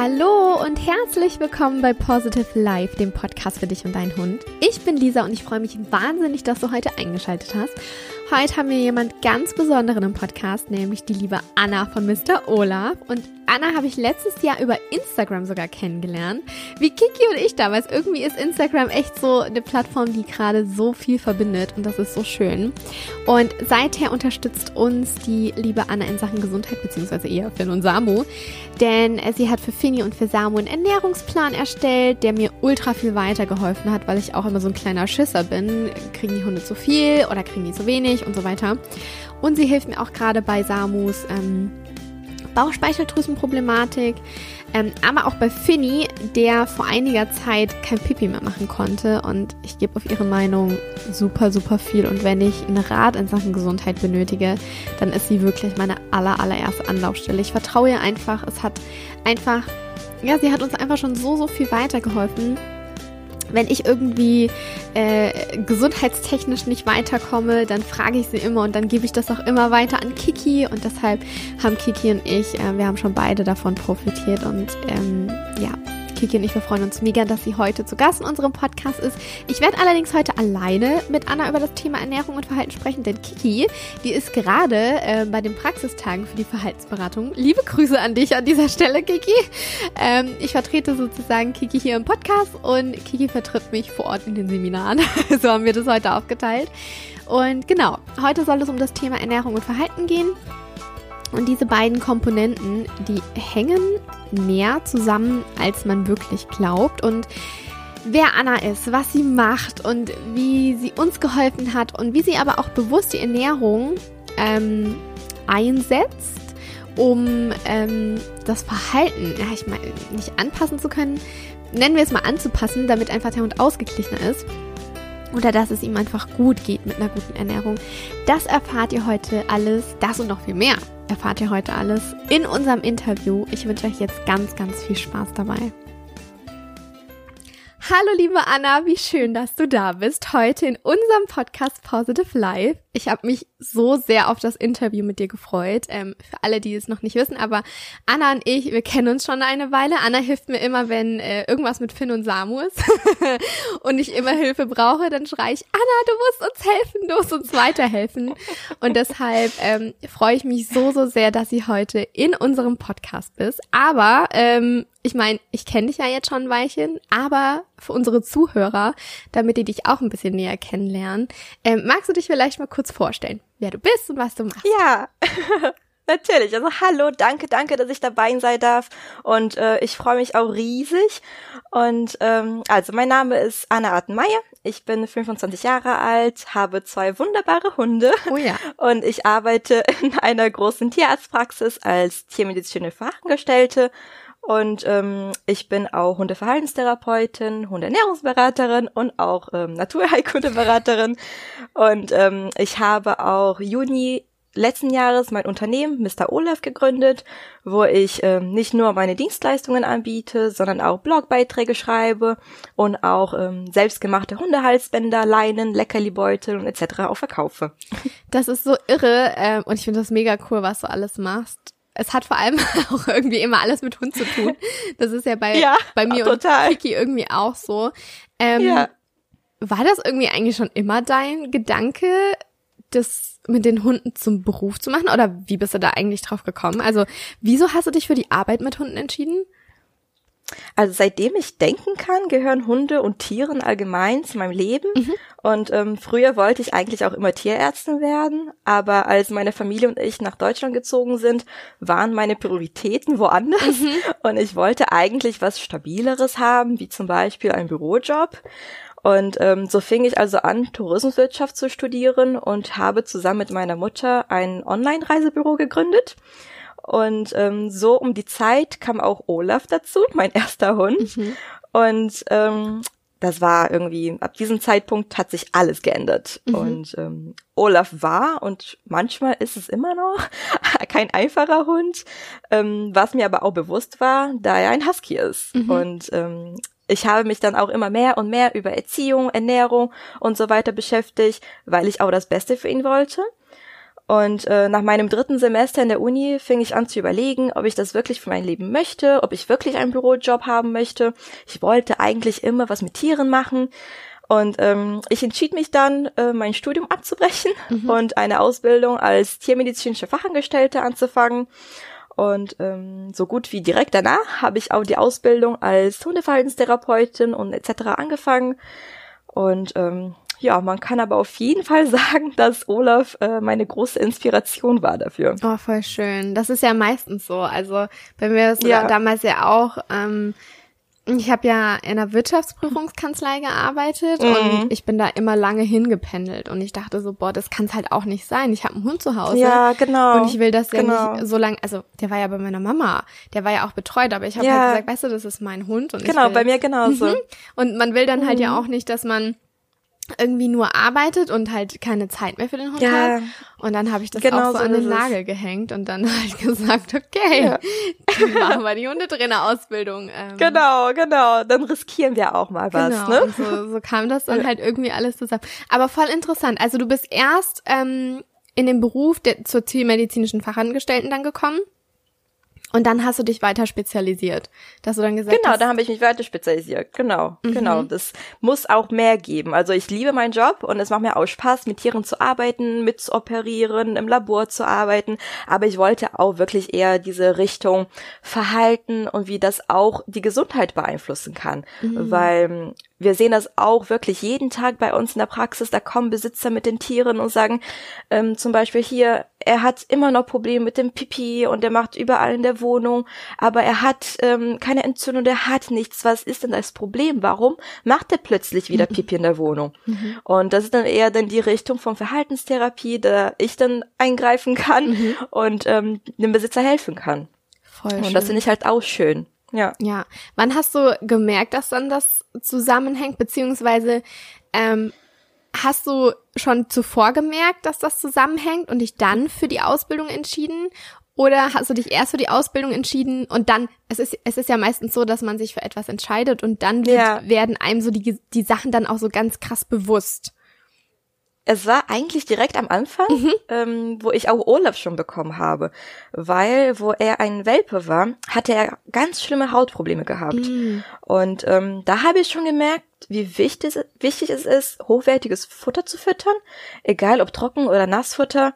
Hallo und herzlich willkommen bei Positive Life, dem Podcast für dich und deinen Hund. Ich bin Lisa und ich freue mich wahnsinnig, dass du heute eingeschaltet hast. Heute haben wir jemand ganz Besonderen im Podcast, nämlich die liebe Anna von Mr. Olaf. Und Anna habe ich letztes Jahr über Instagram sogar kennengelernt. Wie Kiki und ich damals. Irgendwie ist Instagram echt so eine Plattform, die gerade so viel verbindet und das ist so schön. Und seither unterstützt uns die liebe Anna in Sachen Gesundheit, beziehungsweise eher Finn und Samu. Denn sie hat für Finny und für Samu einen Ernährungsplan erstellt, der mir ultra viel weitergeholfen hat, weil ich auch immer so ein kleiner Schisser bin. Kriegen die Hunde zu viel oder kriegen die zu wenig und so weiter. Und sie hilft mir auch gerade bei Samus ähm, Bauchspeicheldrüsenproblematik, ähm, aber auch bei Finny, der vor einiger Zeit kein Pipi mehr machen konnte. Und ich gebe auf ihre Meinung super, super viel. Und wenn ich einen Rat in Sachen Gesundheit benötige, dann ist sie wirklich meine aller, allererste Anlaufstelle. Ich vertraue ihr einfach. Es hat einfach, ja, sie hat uns einfach schon so, so viel weitergeholfen wenn ich irgendwie äh, gesundheitstechnisch nicht weiterkomme, dann frage ich sie immer und dann gebe ich das auch immer weiter an Kiki und deshalb haben Kiki und ich, äh, wir haben schon beide davon profitiert und ähm, ja, Kiki und ich, wir freuen uns mega, dass sie heute zu Gast in unserem Podcast ist. Ich werde allerdings heute alleine mit Anna über das Thema Ernährung und Verhalten sprechen, denn Kiki, die ist gerade äh, bei den Praxistagen für die Verhaltensberatung. Liebe Grüße an dich an dieser Stelle, Kiki. Ähm, ich vertrete sozusagen Kiki hier im Podcast und Kiki vertritt mich vor Ort in den Seminaren. so haben wir das heute aufgeteilt. Und genau, heute soll es um das Thema Ernährung und Verhalten gehen. Und diese beiden Komponenten, die hängen mehr zusammen, als man wirklich glaubt. Und wer Anna ist, was sie macht und wie sie uns geholfen hat und wie sie aber auch bewusst die Ernährung ähm, einsetzt, um ähm, das Verhalten, ja, ich meine, nicht anpassen zu können, nennen wir es mal anzupassen, damit einfach der Hund ausgeglichener ist oder dass es ihm einfach gut geht mit einer guten Ernährung. Das erfahrt ihr heute alles, das und noch viel mehr erfahrt ihr heute alles in unserem Interview. Ich wünsche euch jetzt ganz, ganz viel Spaß dabei. Hallo liebe Anna, wie schön, dass du da bist heute in unserem Podcast Positive Life. Ich habe mich so sehr auf das Interview mit dir gefreut. Ähm, für alle, die es noch nicht wissen, aber Anna und ich, wir kennen uns schon eine Weile. Anna hilft mir immer, wenn äh, irgendwas mit Finn und Samu ist und ich immer Hilfe brauche, dann schreie ich, Anna, du musst uns helfen, du musst uns weiterhelfen. Und deshalb ähm, freue ich mich so, so sehr, dass sie heute in unserem Podcast bist. Aber ähm, ich meine, ich kenne dich ja jetzt schon ein Weilchen, aber für unsere Zuhörer, damit die dich auch ein bisschen näher kennenlernen, ähm, magst du dich vielleicht mal kurz vorstellen, wer du bist und was du machst? Ja. Natürlich. Also hallo, danke, danke, dass ich dabei sein darf. Und äh, ich freue mich auch riesig. Und ähm, also mein Name ist Anna Rattenmeier. Ich bin 25 Jahre alt, habe zwei wunderbare Hunde. Oh ja. Und ich arbeite in einer großen Tierarztpraxis als tiermedizinische Fachangestellte und ähm, ich bin auch Hundeverhaltenstherapeutin, Hundeernährungsberaterin und auch ähm, Naturheilkundeberaterin. Und ähm, ich habe auch Juni letzten Jahres mein Unternehmen Mr. Olaf gegründet, wo ich ähm, nicht nur meine Dienstleistungen anbiete, sondern auch Blogbeiträge schreibe und auch ähm, selbstgemachte Hundehalsbänder, Leinen, Leckerlibeutel und etc. auch verkaufe. Das ist so irre ähm, und ich finde das mega cool, was du alles machst es hat vor allem auch irgendwie immer alles mit Hund zu tun. Das ist ja bei, ja, bei mir total. und Kiki irgendwie auch so. Ähm, ja. War das irgendwie eigentlich schon immer dein Gedanke, das mit den Hunden zum Beruf zu machen? Oder wie bist du da eigentlich drauf gekommen? Also, wieso hast du dich für die Arbeit mit Hunden entschieden? Also seitdem ich denken kann, gehören Hunde und Tieren allgemein zu meinem Leben. Mhm. Und ähm, früher wollte ich eigentlich auch immer Tierärztin werden, aber als meine Familie und ich nach Deutschland gezogen sind, waren meine Prioritäten woanders. Mhm. Und ich wollte eigentlich was Stabileres haben, wie zum Beispiel einen Bürojob. Und ähm, so fing ich also an, Tourismuswirtschaft zu studieren und habe zusammen mit meiner Mutter ein Online-Reisebüro gegründet. Und ähm, so um die Zeit kam auch Olaf dazu, mein erster Hund. Mhm. Und ähm, das war irgendwie, ab diesem Zeitpunkt hat sich alles geändert. Mhm. Und ähm, Olaf war und manchmal ist es immer noch kein einfacher Hund, ähm, was mir aber auch bewusst war, da er ein Husky ist. Mhm. Und ähm, ich habe mich dann auch immer mehr und mehr über Erziehung, Ernährung und so weiter beschäftigt, weil ich auch das Beste für ihn wollte. Und äh, nach meinem dritten Semester in der Uni fing ich an zu überlegen, ob ich das wirklich für mein Leben möchte, ob ich wirklich einen Bürojob haben möchte. Ich wollte eigentlich immer was mit Tieren machen. Und ähm, ich entschied mich dann, äh, mein Studium abzubrechen mhm. und eine Ausbildung als tiermedizinische Fachangestellte anzufangen. Und ähm, so gut wie direkt danach habe ich auch die Ausbildung als Hundeverhaltenstherapeutin und etc. angefangen. Und ähm, ja, man kann aber auf jeden Fall sagen, dass Olaf äh, meine große Inspiration war dafür. Oh, voll schön. Das ist ja meistens so. Also bei mir ist ja. damals ja auch. Ähm, ich habe ja in einer Wirtschaftsprüfungskanzlei gearbeitet mhm. und ich bin da immer lange hingependelt und ich dachte so, boah, das kann es halt auch nicht sein. Ich habe einen Hund zu Hause. Ja, genau. Und ich will das genau. ja nicht so lange, also der war ja bei meiner Mama, der war ja auch betreut, aber ich habe ja. halt gesagt, weißt du, das ist mein Hund und Genau, will, bei mir genauso. Mhm. Und man will dann halt ja mhm. auch nicht, dass man irgendwie nur arbeitet und halt keine Zeit mehr für den Hund ja, hat. Und dann habe ich das genau auch so, so an den Nagel gehängt und dann halt gesagt, okay, ja. dann machen wir die Hundetrainer-Ausbildung. Ähm. Genau, genau. Dann riskieren wir auch mal was. Genau, ne? so, so kam das dann halt irgendwie alles zusammen. Aber voll interessant. Also du bist erst ähm, in den Beruf der, zur zielmedizinischen Fachangestellten dann gekommen. Und dann hast du dich weiter spezialisiert, dass du dann gesagt genau, hast. da habe ich mich weiter spezialisiert. Genau, mhm. genau. Das muss auch mehr geben. Also ich liebe meinen Job und es macht mir auch Spaß, mit Tieren zu arbeiten, mit zu operieren, im Labor zu arbeiten. Aber ich wollte auch wirklich eher diese Richtung Verhalten und wie das auch die Gesundheit beeinflussen kann, mhm. weil wir sehen das auch wirklich jeden Tag bei uns in der Praxis. Da kommen Besitzer mit den Tieren und sagen ähm, zum Beispiel hier, er hat immer noch Probleme mit dem Pipi und er macht überall in der Wohnung, aber er hat ähm, keine Entzündung, er hat nichts. Was ist denn das Problem? Warum macht er plötzlich wieder mhm. Pipi in der Wohnung? Mhm. Und das ist dann eher dann die Richtung von Verhaltenstherapie, da ich dann eingreifen kann mhm. und ähm, dem Besitzer helfen kann. Voll und schön. das finde ich halt auch schön. Ja. Ja. Wann hast du gemerkt, dass dann das zusammenhängt, beziehungsweise ähm, hast du schon zuvor gemerkt, dass das zusammenhängt und dich dann für die Ausbildung entschieden? Oder hast du dich erst für die Ausbildung entschieden und dann, es ist, es ist ja meistens so, dass man sich für etwas entscheidet und dann wird, ja. werden einem so die, die Sachen dann auch so ganz krass bewusst es war eigentlich direkt am Anfang, mhm. ähm, wo ich auch Olaf schon bekommen habe, weil wo er ein Welpe war, hatte er ganz schlimme Hautprobleme gehabt. Mhm. Und ähm, da habe ich schon gemerkt, wie wichtig, wichtig es ist, hochwertiges Futter zu füttern, egal ob Trocken- oder Nassfutter.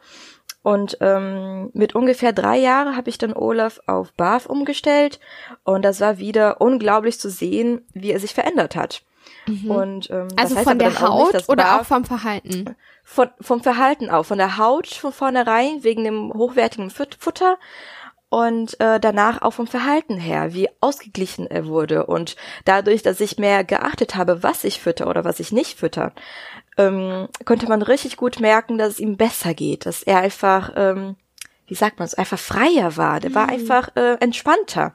Und ähm, mit ungefähr drei Jahren habe ich dann Olaf auf BAF umgestellt und das war wieder unglaublich zu sehen, wie er sich verändert hat. Mhm. Und, ähm, also von der Haut nicht, oder auch vom Verhalten? Von, vom Verhalten auch. Von der Haut von vornherein wegen dem hochwertigen Futter und äh, danach auch vom Verhalten her, wie ausgeglichen er wurde. Und dadurch, dass ich mehr geachtet habe, was ich fütter oder was ich nicht fütter, ähm, konnte man richtig gut merken, dass es ihm besser geht, dass er einfach, ähm, wie sagt man es, einfach freier war. Der mhm. war einfach äh, entspannter.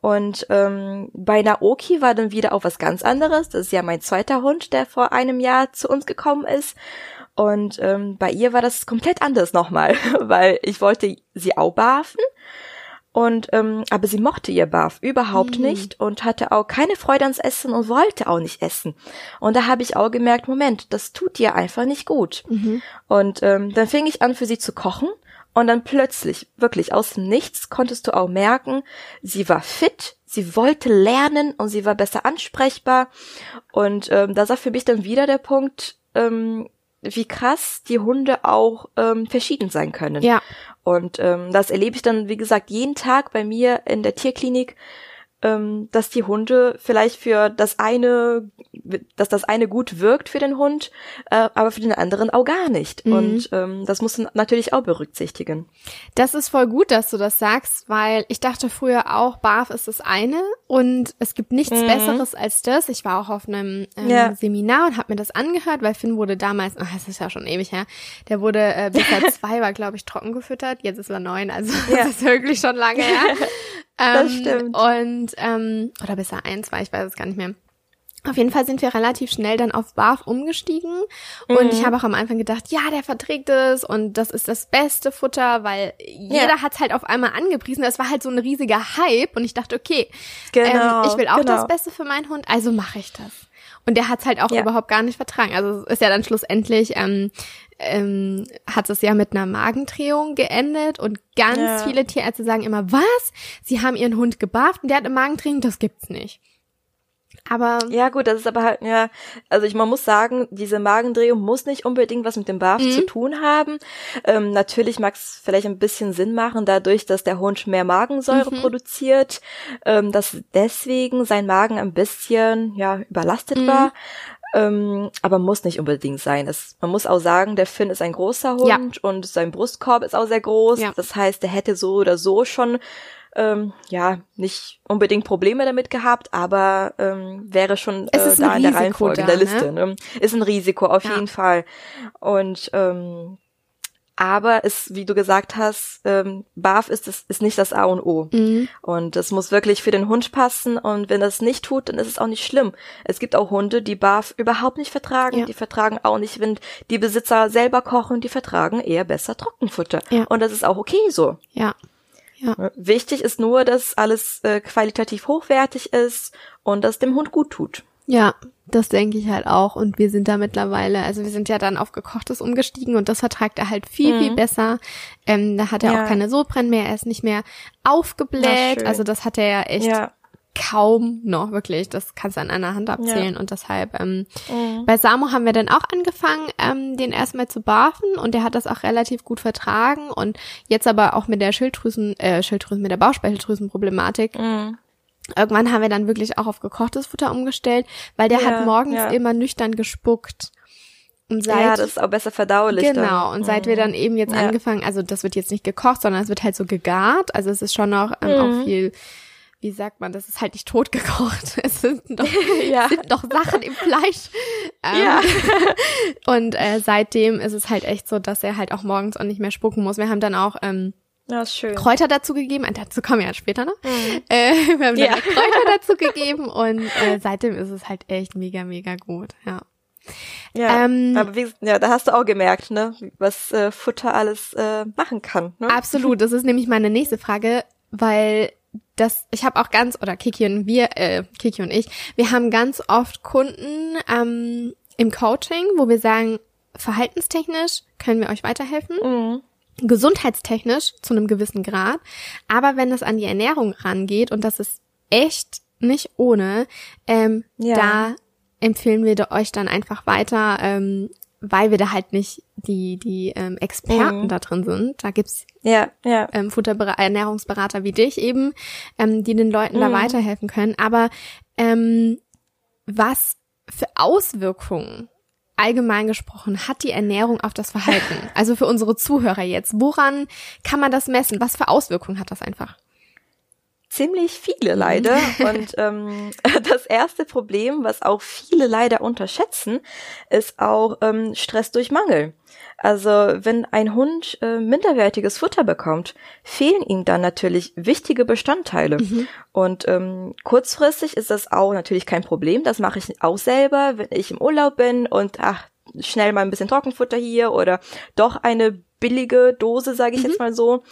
Und ähm, bei Naoki war dann wieder auch was ganz anderes. Das ist ja mein zweiter Hund, der vor einem Jahr zu uns gekommen ist. Und ähm, bei ihr war das komplett anders nochmal, weil ich wollte sie auch barfen. Und ähm, aber sie mochte ihr Barf überhaupt mhm. nicht und hatte auch keine Freude ans Essen und wollte auch nicht essen. Und da habe ich auch gemerkt, Moment, das tut ihr einfach nicht gut. Mhm. Und ähm, dann fing ich an, für sie zu kochen und dann plötzlich, wirklich aus dem Nichts, konntest du auch merken, sie war fit, sie wollte lernen und sie war besser ansprechbar. Und ähm, da war für mich dann wieder der Punkt, ähm, wie krass die Hunde auch ähm, verschieden sein können. Ja. Und ähm, das erlebe ich dann, wie gesagt, jeden Tag bei mir in der Tierklinik, ähm, dass die Hunde vielleicht für das eine, dass das eine gut wirkt für den Hund, äh, aber für den anderen auch gar nicht. Mhm. Und ähm, das muss man natürlich auch berücksichtigen. Das ist voll gut, dass du das sagst, weil ich dachte früher auch, BAF ist das eine und es gibt nichts mhm. Besseres als das. Ich war auch auf einem ähm, ja. Seminar und habe mir das angehört, weil Finn wurde damals, ach, das ist ja schon ewig her, der wurde äh, bis er zwei war, glaube ich, trocken gefüttert. Jetzt ist er neun, also ja. das ist wirklich schon lange her. das ähm, stimmt. Und, ähm, oder besser eins war, ich weiß es gar nicht mehr. Auf jeden Fall sind wir relativ schnell dann auf BAF umgestiegen und mhm. ich habe auch am Anfang gedacht, ja, der verträgt es und das ist das beste Futter, weil jeder ja. hat es halt auf einmal angepriesen. Das war halt so ein riesiger Hype und ich dachte, okay, genau, ähm, ich will auch genau. das Beste für meinen Hund, also mache ich das. Und der hat's halt auch Ja. überhaupt gar nicht vertragen. Also es ist ja dann schlussendlich, ähm, ähm, hat es ja mit einer Magendrehung geendet und ganz Ja. viele Tierärzte sagen immer, was? Sie haben ihren Hund gebafft und der hat eine Magendrehung? Das gibt's nicht. Aber Ja, gut, das ist aber halt, ja, also ich, man muss sagen, diese Magendrehung muss nicht unbedingt was mit dem Barf Mhm. zu tun haben. Ähm, natürlich mag es vielleicht ein bisschen Sinn machen, dadurch, dass der Hund mehr Magensäure Mhm. produziert, ähm, dass deswegen sein Magen ein bisschen, ja, überlastet Mhm. war. Ähm, aber muss nicht unbedingt sein. Es, man muss auch sagen, der Finn ist ein großer Hund Ja. und sein Brustkorb ist auch sehr groß. Ja. Das heißt, der hätte so oder so schon ähm, ja nicht unbedingt Probleme damit gehabt, aber ähm, wäre schon Es äh, ist da in der Risiko Reihenfolge in da, der Liste. Ne? Ist ein Risiko auf Ja. jeden Fall. Und ähm, aber es, wie du gesagt hast, ähm, BAF ist es ist nicht das A und O. Mhm. Und es muss wirklich für den Hund passen. Und wenn das nicht tut, dann ist es auch nicht schlimm. Es gibt auch Hunde, die BAF überhaupt nicht vertragen. Ja. Die vertragen auch nicht, wenn die Besitzer selber kochen. Die vertragen eher besser Trockenfutter. Ja. Und das ist auch okay so. ja. Ja. Ne? Wichtig ist nur, dass alles äh, qualitativ hochwertig ist und das dem Hund gut tut. Ja, das denke ich halt auch. Und wir sind da mittlerweile, also wir sind ja dann auf gekochtes umgestiegen und das vertragt er halt viel, viel besser. Ähm, da hat er Ja. auch keine Sodbrennen mehr, er ist nicht mehr aufgebläht. Also das hat er ja echt Ja. Kaum noch, wirklich. Das kannst du an einer Hand abzählen. Und deshalb, ähm, Mhm. bei Samo haben wir dann auch angefangen, ähm, den erstmal zu barfen und der hat das auch relativ gut vertragen. Und jetzt aber auch mit der Schilddrüsen, äh, Schilddrüsen, mit der Bauchspeicheldrüsenproblematik Mhm. Irgendwann haben wir dann wirklich auch auf gekochtes Futter umgestellt, weil der Ja, hat morgens ja. immer nüchtern gespuckt. Und seit ja, das ist auch besser verdaulich. genau dann. und seit wir dann eben jetzt Ja. angefangen, also das wird jetzt nicht gekocht, sondern es wird halt so gegart. Also es ist schon noch ähm, Mhm. auch viel, wie sagt man, das ist halt nicht tot gekocht. Es sind doch, Ja. sind doch Sachen im Fleisch. Ähm, Ja. Und äh, seitdem ist es halt echt so, dass er halt auch morgens auch nicht mehr spucken muss. Wir haben dann auch ähm. Kräuter dazu gegeben. Äh, Dazu kommen wir ja später noch. Äh, wir haben Mhm. Ja. dann Kräuter dazu gegeben und äh, seitdem ist es halt echt mega, mega gut. Ja. Ja, Ähm, aber wie, ja, da hast du auch gemerkt, ne, was äh, Futter alles äh, machen kann. Ne? Absolut. Das ist nämlich meine nächste Frage, weil das, ich habe auch ganz, oder Kiki und wir, äh, Kiki und ich, wir haben ganz oft Kunden ähm, im Coaching, wo wir sagen, verhaltenstechnisch können wir euch weiterhelfen. Mhm. gesundheitstechnisch zu einem gewissen Grad. Aber wenn es an die Ernährung rangeht, und das ist echt nicht ohne, ähm, Ja. da empfehlen wir euch dann einfach weiter, ähm, weil wir da halt nicht die, die ähm, Experten Mhm. da drin sind. Da gibt's Ja, ja. ähm, Futterbera Ernährungsberater wie dich eben, ähm, die den Leuten da Mhm. weiterhelfen können. Aber ähm, was für Auswirkungen allgemein gesprochen hat die Ernährung auf das Verhalten? Also für unsere Zuhörer jetzt, woran kann man das messen? Was für Auswirkungen hat das einfach? Ziemlich viele leider. Und ähm, das erste Problem, was auch viele leider unterschätzen, ist auch ähm, Stress durch Mangel. Also wenn ein Hund äh, minderwertiges Futter bekommt, fehlen ihm dann natürlich wichtige Bestandteile. Und ähm, kurzfristig ist das auch natürlich kein Problem. Das mache ich auch selber, wenn ich im Urlaub bin und ach, schnell mal ein bisschen Trockenfutter hier oder doch eine billige Dose, sage ich jetzt mal so.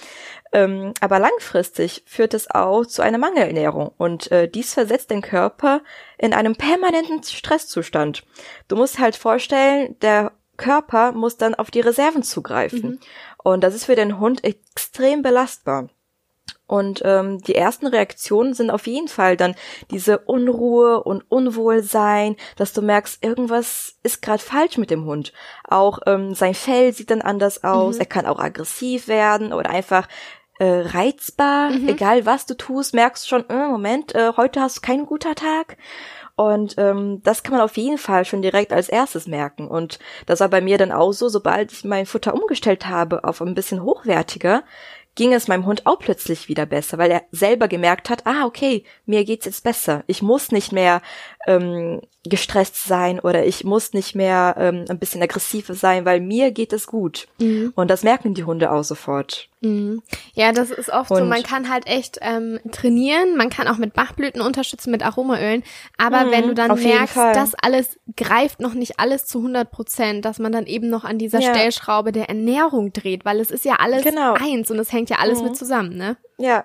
Ähm, aber langfristig führt es auch zu einer Mangelernährung und äh, dies versetzt den Körper in einem permanenten Stresszustand. Du musst halt vorstellen, der Körper muss dann auf die Reserven zugreifen und das ist für den Hund extrem belastbar. Und ähm, die ersten Reaktionen sind auf jeden Fall dann diese Unruhe und Unwohlsein, dass du merkst, irgendwas ist gerade falsch mit dem Hund. Auch ähm, sein Fell sieht dann anders aus, er kann auch aggressiv werden oder einfach äh, reizbar. Egal was du tust, merkst schon, äh, Moment, äh, heute hast du keinen guter Tag. Und ähm, das kann man auf jeden Fall schon direkt als erstes merken. Und das war bei mir dann auch so, sobald ich mein Futter umgestellt habe auf ein bisschen hochwertiger, ging es meinem Hund auch plötzlich wieder besser, weil er selber gemerkt hat, ah, okay, mir geht's jetzt besser. Ich muss nicht mehr ähm, gestresst sein oder ich muss nicht mehr ähm, ein bisschen aggressiver sein, weil mir geht es gut. Und das merken die Hunde auch sofort. Mhm. Ja, das ist oft so. Und- Man kann halt echt ähm, trainieren. Man kann auch mit Bachblüten unterstützen, mit Aromaölen. Aber Mhm, wenn du dann merkst, das alles greift noch nicht alles zu 100 Prozent, dass man dann eben noch an dieser Ja. Stellschraube der Ernährung dreht, weil es ist ja alles Genau. eins und es hängt ja alles mit zusammen, ne? Ja,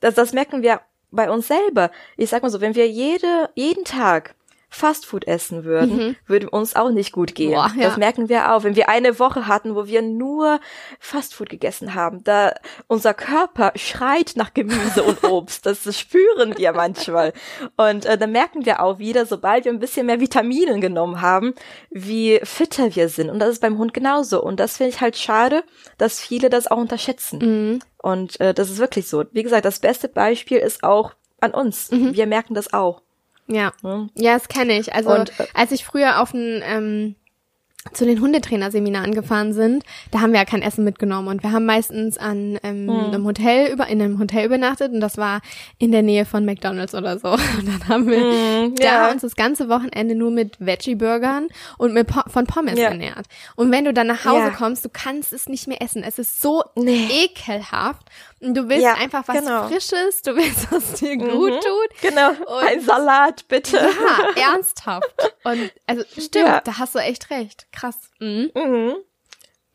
das, das merken wir bei uns selber. Ich sag mal so, wenn wir jede, jeden Tag Fastfood essen würden, mhm. würde uns auch nicht gut gehen. Boah, ja. Das merken wir auch, wenn wir eine Woche hatten, wo wir nur Fastfood gegessen haben. Da unser Körper schreit nach Gemüse und Obst. Das spüren wir manchmal. Und äh, dann merken wir auch wieder, sobald wir ein bisschen mehr Vitaminen genommen haben, wie fitter wir sind. Und das ist beim Hund genauso. Und das finde ich halt schade, dass viele das auch unterschätzen. Mhm. Und äh, das ist wirklich so. Wie gesagt, das beste Beispiel ist auch an uns. Mhm. Wir merken das auch. Ja, hm? ja, das kenne ich. Also und, äh, als ich früher auf ein ähm, zu den Hundetrainerseminaren gefahren sind, da haben wir ja kein Essen mitgenommen und wir haben meistens an ähm, hm. einem Hotel über in einem Hotel übernachtet und das war in der Nähe von McDonald's oder so. Und dann haben wir hm, da ja. uns das ganze Wochenende nur mit Veggie Burgern und mit po von Pommes ja. ernährt. Und wenn du dann nach Hause ja. kommst, du kannst es nicht mehr essen. Es ist so nee. ekelhaft du willst einfach was genau. Frisches, du willst, was dir mhm. gut tut. Genau. Und Ein Salat bitte. Ja, ernsthaft. Und also stimmt, da hast du echt recht krass. Mhm. Mhm.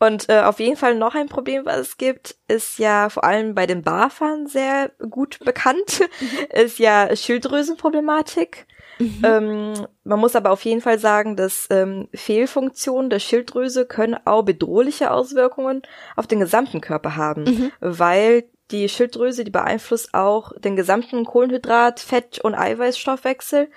Und äh, auf jeden Fall noch ein Problem, was es gibt, ist ja vor allem bei den Barfern sehr gut bekannt, mhm. ist ja Schilddrüsenproblematik. Mhm. Ähm, man muss aber auf jeden Fall sagen, dass ähm, Fehlfunktionen der Schilddrüse können auch bedrohliche Auswirkungen auf den gesamten Körper haben, mhm. weil die Schilddrüse, die beeinflusst auch den gesamten Kohlenhydrat, Fett- und Eiweißstoffwechsel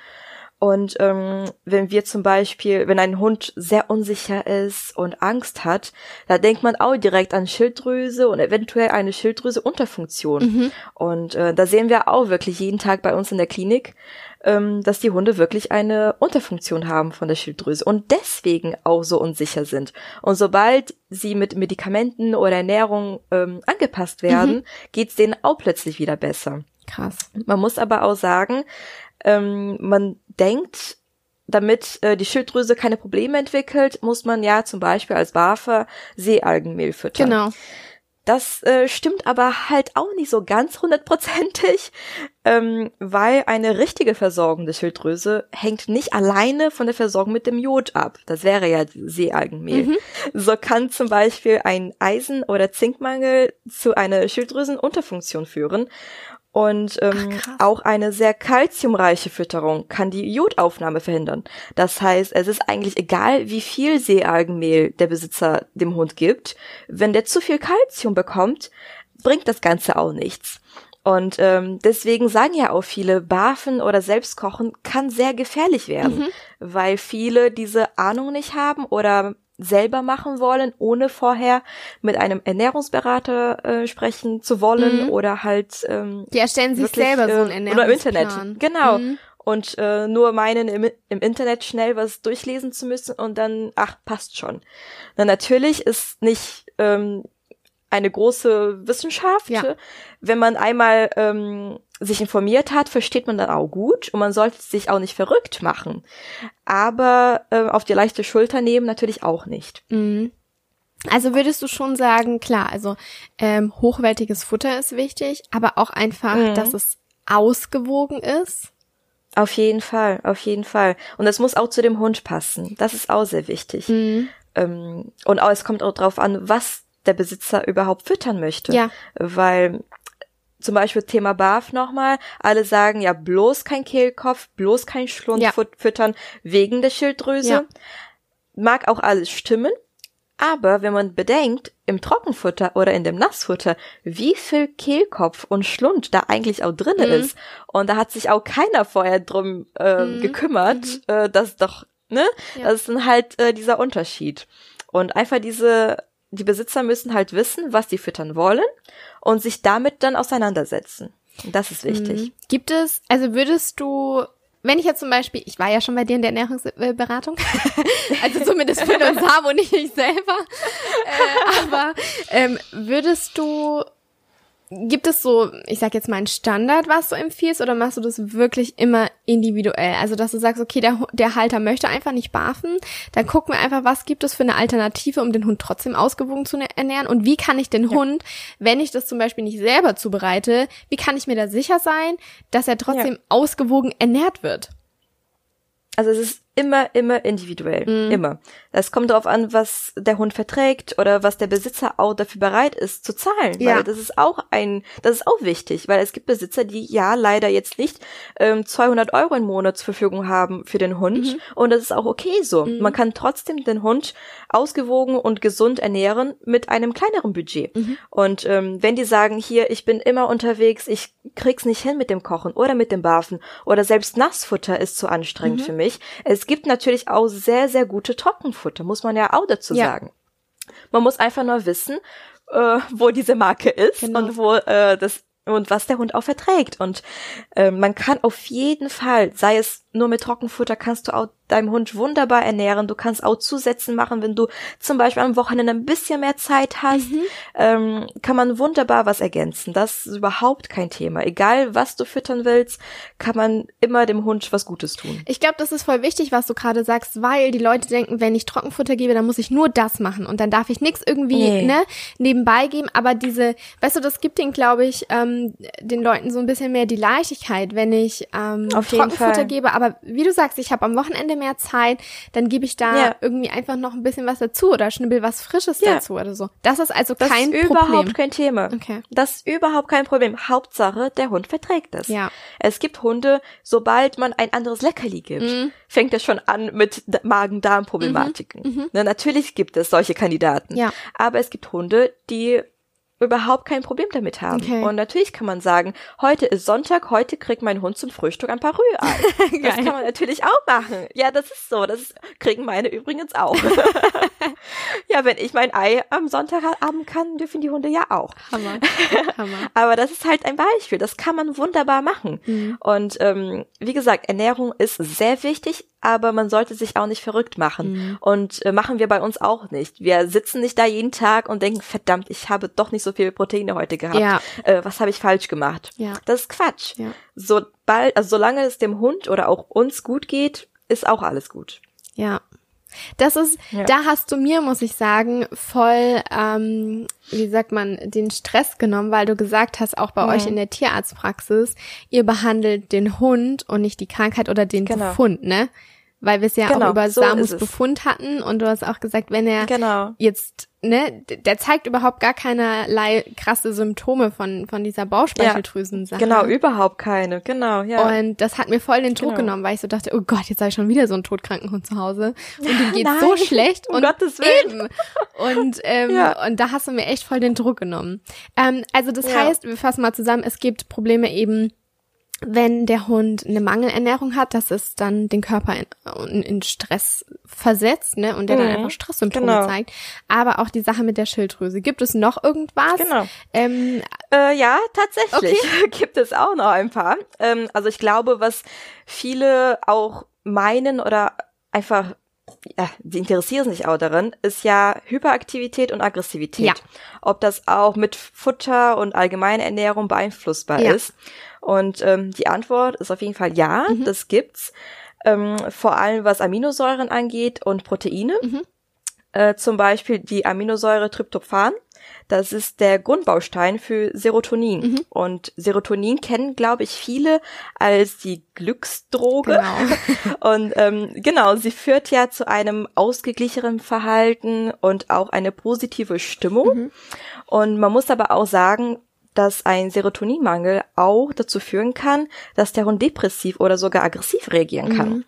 und ähm, wenn wir zum Beispiel, wenn ein Hund sehr unsicher ist und Angst hat, da denkt man auch direkt an Schilddrüse und eventuell eine Schilddrüse-Unterfunktion. Mhm. Und äh, da sehen wir auch wirklich jeden Tag bei uns in der Klinik, ähm, dass die Hunde wirklich eine Unterfunktion haben von der Schilddrüse und deswegen auch so unsicher sind. Und sobald sie mit Medikamenten oder Ernährung ähm, angepasst werden, mhm. geht's denen auch plötzlich wieder besser. Krass. Man muss aber auch sagen, ähm, man denkt, damit äh, die Schilddrüse keine Probleme entwickelt, muss man ja zum Beispiel als Barfer Seealgenmehl füttern. Genau. Das äh, stimmt aber halt auch nicht so ganz hundertprozentig, ähm, weil eine richtige Versorgung der Schilddrüse hängt nicht alleine von der Versorgung mit dem Jod ab. Das wäre ja Seealgenmehl. Mhm. So kann zum Beispiel ein Eisen- oder Zinkmangel zu einer Schilddrüsenunterfunktion führen und ähm, Ach, auch eine sehr kalziumreiche Fütterung kann die Jodaufnahme verhindern. Das heißt, es ist eigentlich egal, wie viel Seealgenmehl der Besitzer dem Hund gibt. Wenn der zu viel Kalzium bekommt, bringt das Ganze auch nichts. Und ähm, deswegen sagen ja auch viele, Barfen oder Selbstkochen kann sehr gefährlich werden, mhm. weil viele diese Ahnung nicht haben oder selber machen wollen, ohne vorher mit einem Ernährungsberater äh, sprechen zu wollen mhm. oder halt ähm, die erstellen sich wirklich, selber so ein Ernährungsplan. Oder im Internet, genau. Mhm. Und äh, nur meinen im, im Internet schnell was durchlesen zu müssen und dann, ach, passt schon. Na, natürlich ist nicht ähm, eine große Wissenschaft. Ja. Wenn man einmal ähm, sich informiert hat, versteht man dann auch gut und man sollte sich auch nicht verrückt machen. Aber äh, auf die leichte Schulter nehmen natürlich auch nicht. Mhm. Also würdest du schon sagen, klar, also ähm, hochwertiges Futter ist wichtig, aber auch einfach, mhm. dass es ausgewogen ist. Auf jeden Fall, auf jeden Fall. Und es muss auch zu dem Hund passen. Das ist auch sehr wichtig. Mhm. Ähm, und auch, es kommt auch drauf an, was der Besitzer überhaupt füttern möchte. Ja. Weil zum Beispiel Thema BAF nochmal, alle sagen ja bloß kein Kehlkopf, bloß kein Schlund ja. füttern wegen der Schilddrüse. Ja. Mag auch alles stimmen, aber wenn man bedenkt, im Trockenfutter oder in dem Nassfutter, wie viel Kehlkopf und Schlund da eigentlich auch drinne mhm. ist. Und da hat sich auch keiner vorher drum äh, mhm. gekümmert, mhm. äh, dass doch, ne? Ja. Das ist dann halt äh, dieser Unterschied. Und einfach diese die Besitzer müssen halt wissen, was die füttern wollen und sich damit dann auseinandersetzen. Das ist wichtig. Mhm. Gibt es, also würdest du, wenn ich jetzt zum Beispiel, ich war ja schon bei dir in der Ernährungsberatung, also zumindest für uns haben und nicht ich selber, äh, aber ähm, würdest du Gibt es so, ich sag jetzt mal ein Standard, was du empfiehlst, oder machst du das wirklich immer individuell? Also, dass du sagst, okay, der, der Halter möchte einfach nicht barfen, dann gucken wir einfach, was gibt es für eine Alternative, um den Hund trotzdem ausgewogen zu ernähren und wie kann ich den ja. Hund, wenn ich das zum Beispiel nicht selber zubereite, wie kann ich mir da sicher sein, dass er trotzdem ja. ausgewogen ernährt wird? Also es ist immer, immer individuell. Mhm. Immer. Es kommt darauf an, was der Hund verträgt oder was der Besitzer auch dafür bereit ist zu zahlen. Ja. Weil das ist auch ein, das ist auch wichtig, weil es gibt Besitzer, die ja leider jetzt nicht ähm, 200 Euro im Monat zur Verfügung haben für den Hund. Mhm. Und das ist auch okay so. Mhm. Man kann trotzdem den Hund ausgewogen und gesund ernähren mit einem kleineren Budget. Mhm. Und ähm, wenn die sagen, hier, ich bin immer unterwegs, ich krieg's nicht hin mit dem Kochen oder mit dem Barfen oder selbst Nassfutter ist zu anstrengend mhm. für mich. Es gibt natürlich auch sehr, sehr gute Trockenfutter, muss man ja auch dazu ja. sagen. Man muss einfach nur wissen, äh, wo diese Marke ist genau. und wo äh, das und was der Hund auch verträgt. Und äh, man kann auf jeden Fall, sei es nur mit Trockenfutter, kannst du auch deinem Hund wunderbar ernähren. Du kannst auch Zusätze machen, wenn du zum Beispiel am Wochenende ein bisschen mehr Zeit hast, mhm. ähm, kann man wunderbar was ergänzen. Das ist überhaupt kein Thema. Egal, was du füttern willst, kann man immer dem Hund was Gutes tun. Ich glaube, das ist voll wichtig, was du gerade sagst, weil die Leute denken, wenn ich Trockenfutter gebe, dann muss ich nur das machen und dann darf ich nichts irgendwie nee. ne, nebenbei geben. Aber diese, weißt du, das gibt den, glaube ich, ähm, den Leuten so ein bisschen mehr die Leichtigkeit, wenn ich ähm, Trockenfutter gebe. Aber wie du sagst, ich habe am Wochenende mehr Zeit, dann gebe ich da ja. irgendwie einfach noch ein bisschen was dazu oder schnibbel was Frisches ja. dazu oder so. Das ist also das kein ist Problem. überhaupt kein Thema. Okay. Das ist überhaupt kein Problem. Hauptsache, der Hund verträgt es. Ja. Es gibt Hunde, sobald man ein anderes Leckerli gibt, mhm. fängt es schon an mit Magen-Darm-Problematiken. Mhm. Mhm. natürlich gibt es solche Kandidaten. Ja. Aber es gibt Hunde, die überhaupt kein Problem damit haben. Okay. Und natürlich kann man sagen, heute ist Sonntag, heute kriegt mein Hund zum Frühstück ein paar Rührei. das kann man natürlich auch machen. Ja, das ist so. Das kriegen meine übrigens auch. ja, wenn ich mein Ei am Sonntagabend kann, dürfen die Hunde ja auch. Hammer. Hammer. Aber das ist halt ein Beispiel. Das kann man wunderbar machen. Mhm. Und ähm, wie gesagt, Ernährung ist sehr wichtig, aber man sollte sich auch nicht verrückt machen. Mhm. Und äh, machen wir bei uns auch nicht. Wir sitzen nicht da jeden Tag und denken, verdammt, ich habe doch nicht so viele Proteine heute gehabt. Ja. Äh, was habe ich falsch gemacht? Ja. Das ist Quatsch. Ja. Sobald, also solange es dem Hund oder auch uns gut geht, ist auch alles gut. Ja. Das ist, ja. da hast du mir, muss ich sagen, voll, ähm, wie sagt man, den Stress genommen, weil du gesagt hast, auch bei mhm. euch in der Tierarztpraxis, ihr behandelt den Hund und nicht die Krankheit oder den genau. Befund, ne? weil wir es ja genau, auch über so Samus Befund hatten und du hast auch gesagt, wenn er genau. jetzt, ne, der zeigt überhaupt gar keinerlei krasse Symptome von, von dieser Bauchspeicheldrüsensache. Ja, genau, überhaupt keine, genau, ja. Und das hat mir voll den Druck genau. genommen, weil ich so dachte, oh Gott, jetzt habe ich schon wieder so einen todkranken Hund zu Hause und dem geht's so schlecht um und Gottes Willen. eben. Und, ähm, ja. und da hast du mir echt voll den Druck genommen. Ähm, also das ja. heißt, wir fassen mal zusammen, es gibt Probleme eben wenn der Hund eine Mangelernährung hat, dass es dann den Körper in, in Stress versetzt, ne, und der mhm. dann einfach Stresssymptome genau. zeigt. Aber auch die Sache mit der Schilddrüse. Gibt es noch irgendwas? Genau. Ähm, äh, ja, tatsächlich okay. gibt es auch noch ein paar. Ähm, also ich glaube, was viele auch meinen oder einfach ja, die interessieren sich auch darin, ist ja Hyperaktivität und Aggressivität. Ja. Ob das auch mit Futter und allgemeine Ernährung beeinflussbar ja. ist. Und ähm, die Antwort ist auf jeden Fall ja, mhm. das gibt's. Ähm, vor allem was Aminosäuren angeht und Proteine. Mhm. Äh, zum Beispiel die Aminosäure Tryptophan. Das ist der Grundbaustein für Serotonin. Mhm. Und Serotonin kennen, glaube ich, viele als die Glücksdroge. Genau. und ähm, genau, sie führt ja zu einem ausgeglichenen Verhalten und auch eine positive Stimmung. Mhm. Und man muss aber auch sagen, dass ein Serotoninmangel auch dazu führen kann, dass der Hund depressiv oder sogar aggressiv reagieren kann. Mhm.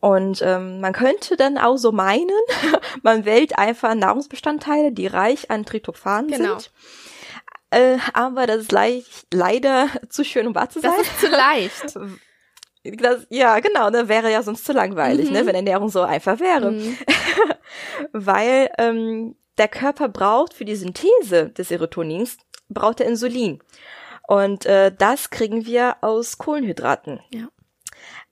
Und ähm, man könnte dann auch so meinen, man wählt einfach Nahrungsbestandteile, die reich an Tryptophan genau. sind. Äh, aber das ist le leider zu schön, um wahr zu sein. Das ist zu leicht. Das, ja, genau, ne, wäre ja sonst zu langweilig, ne, mhm. ne, wenn Ernährung so einfach wäre. Mhm. Weil ähm, der Körper braucht für die Synthese des Serotonins braucht er Insulin. Und äh, das kriegen wir aus Kohlenhydraten. Ja.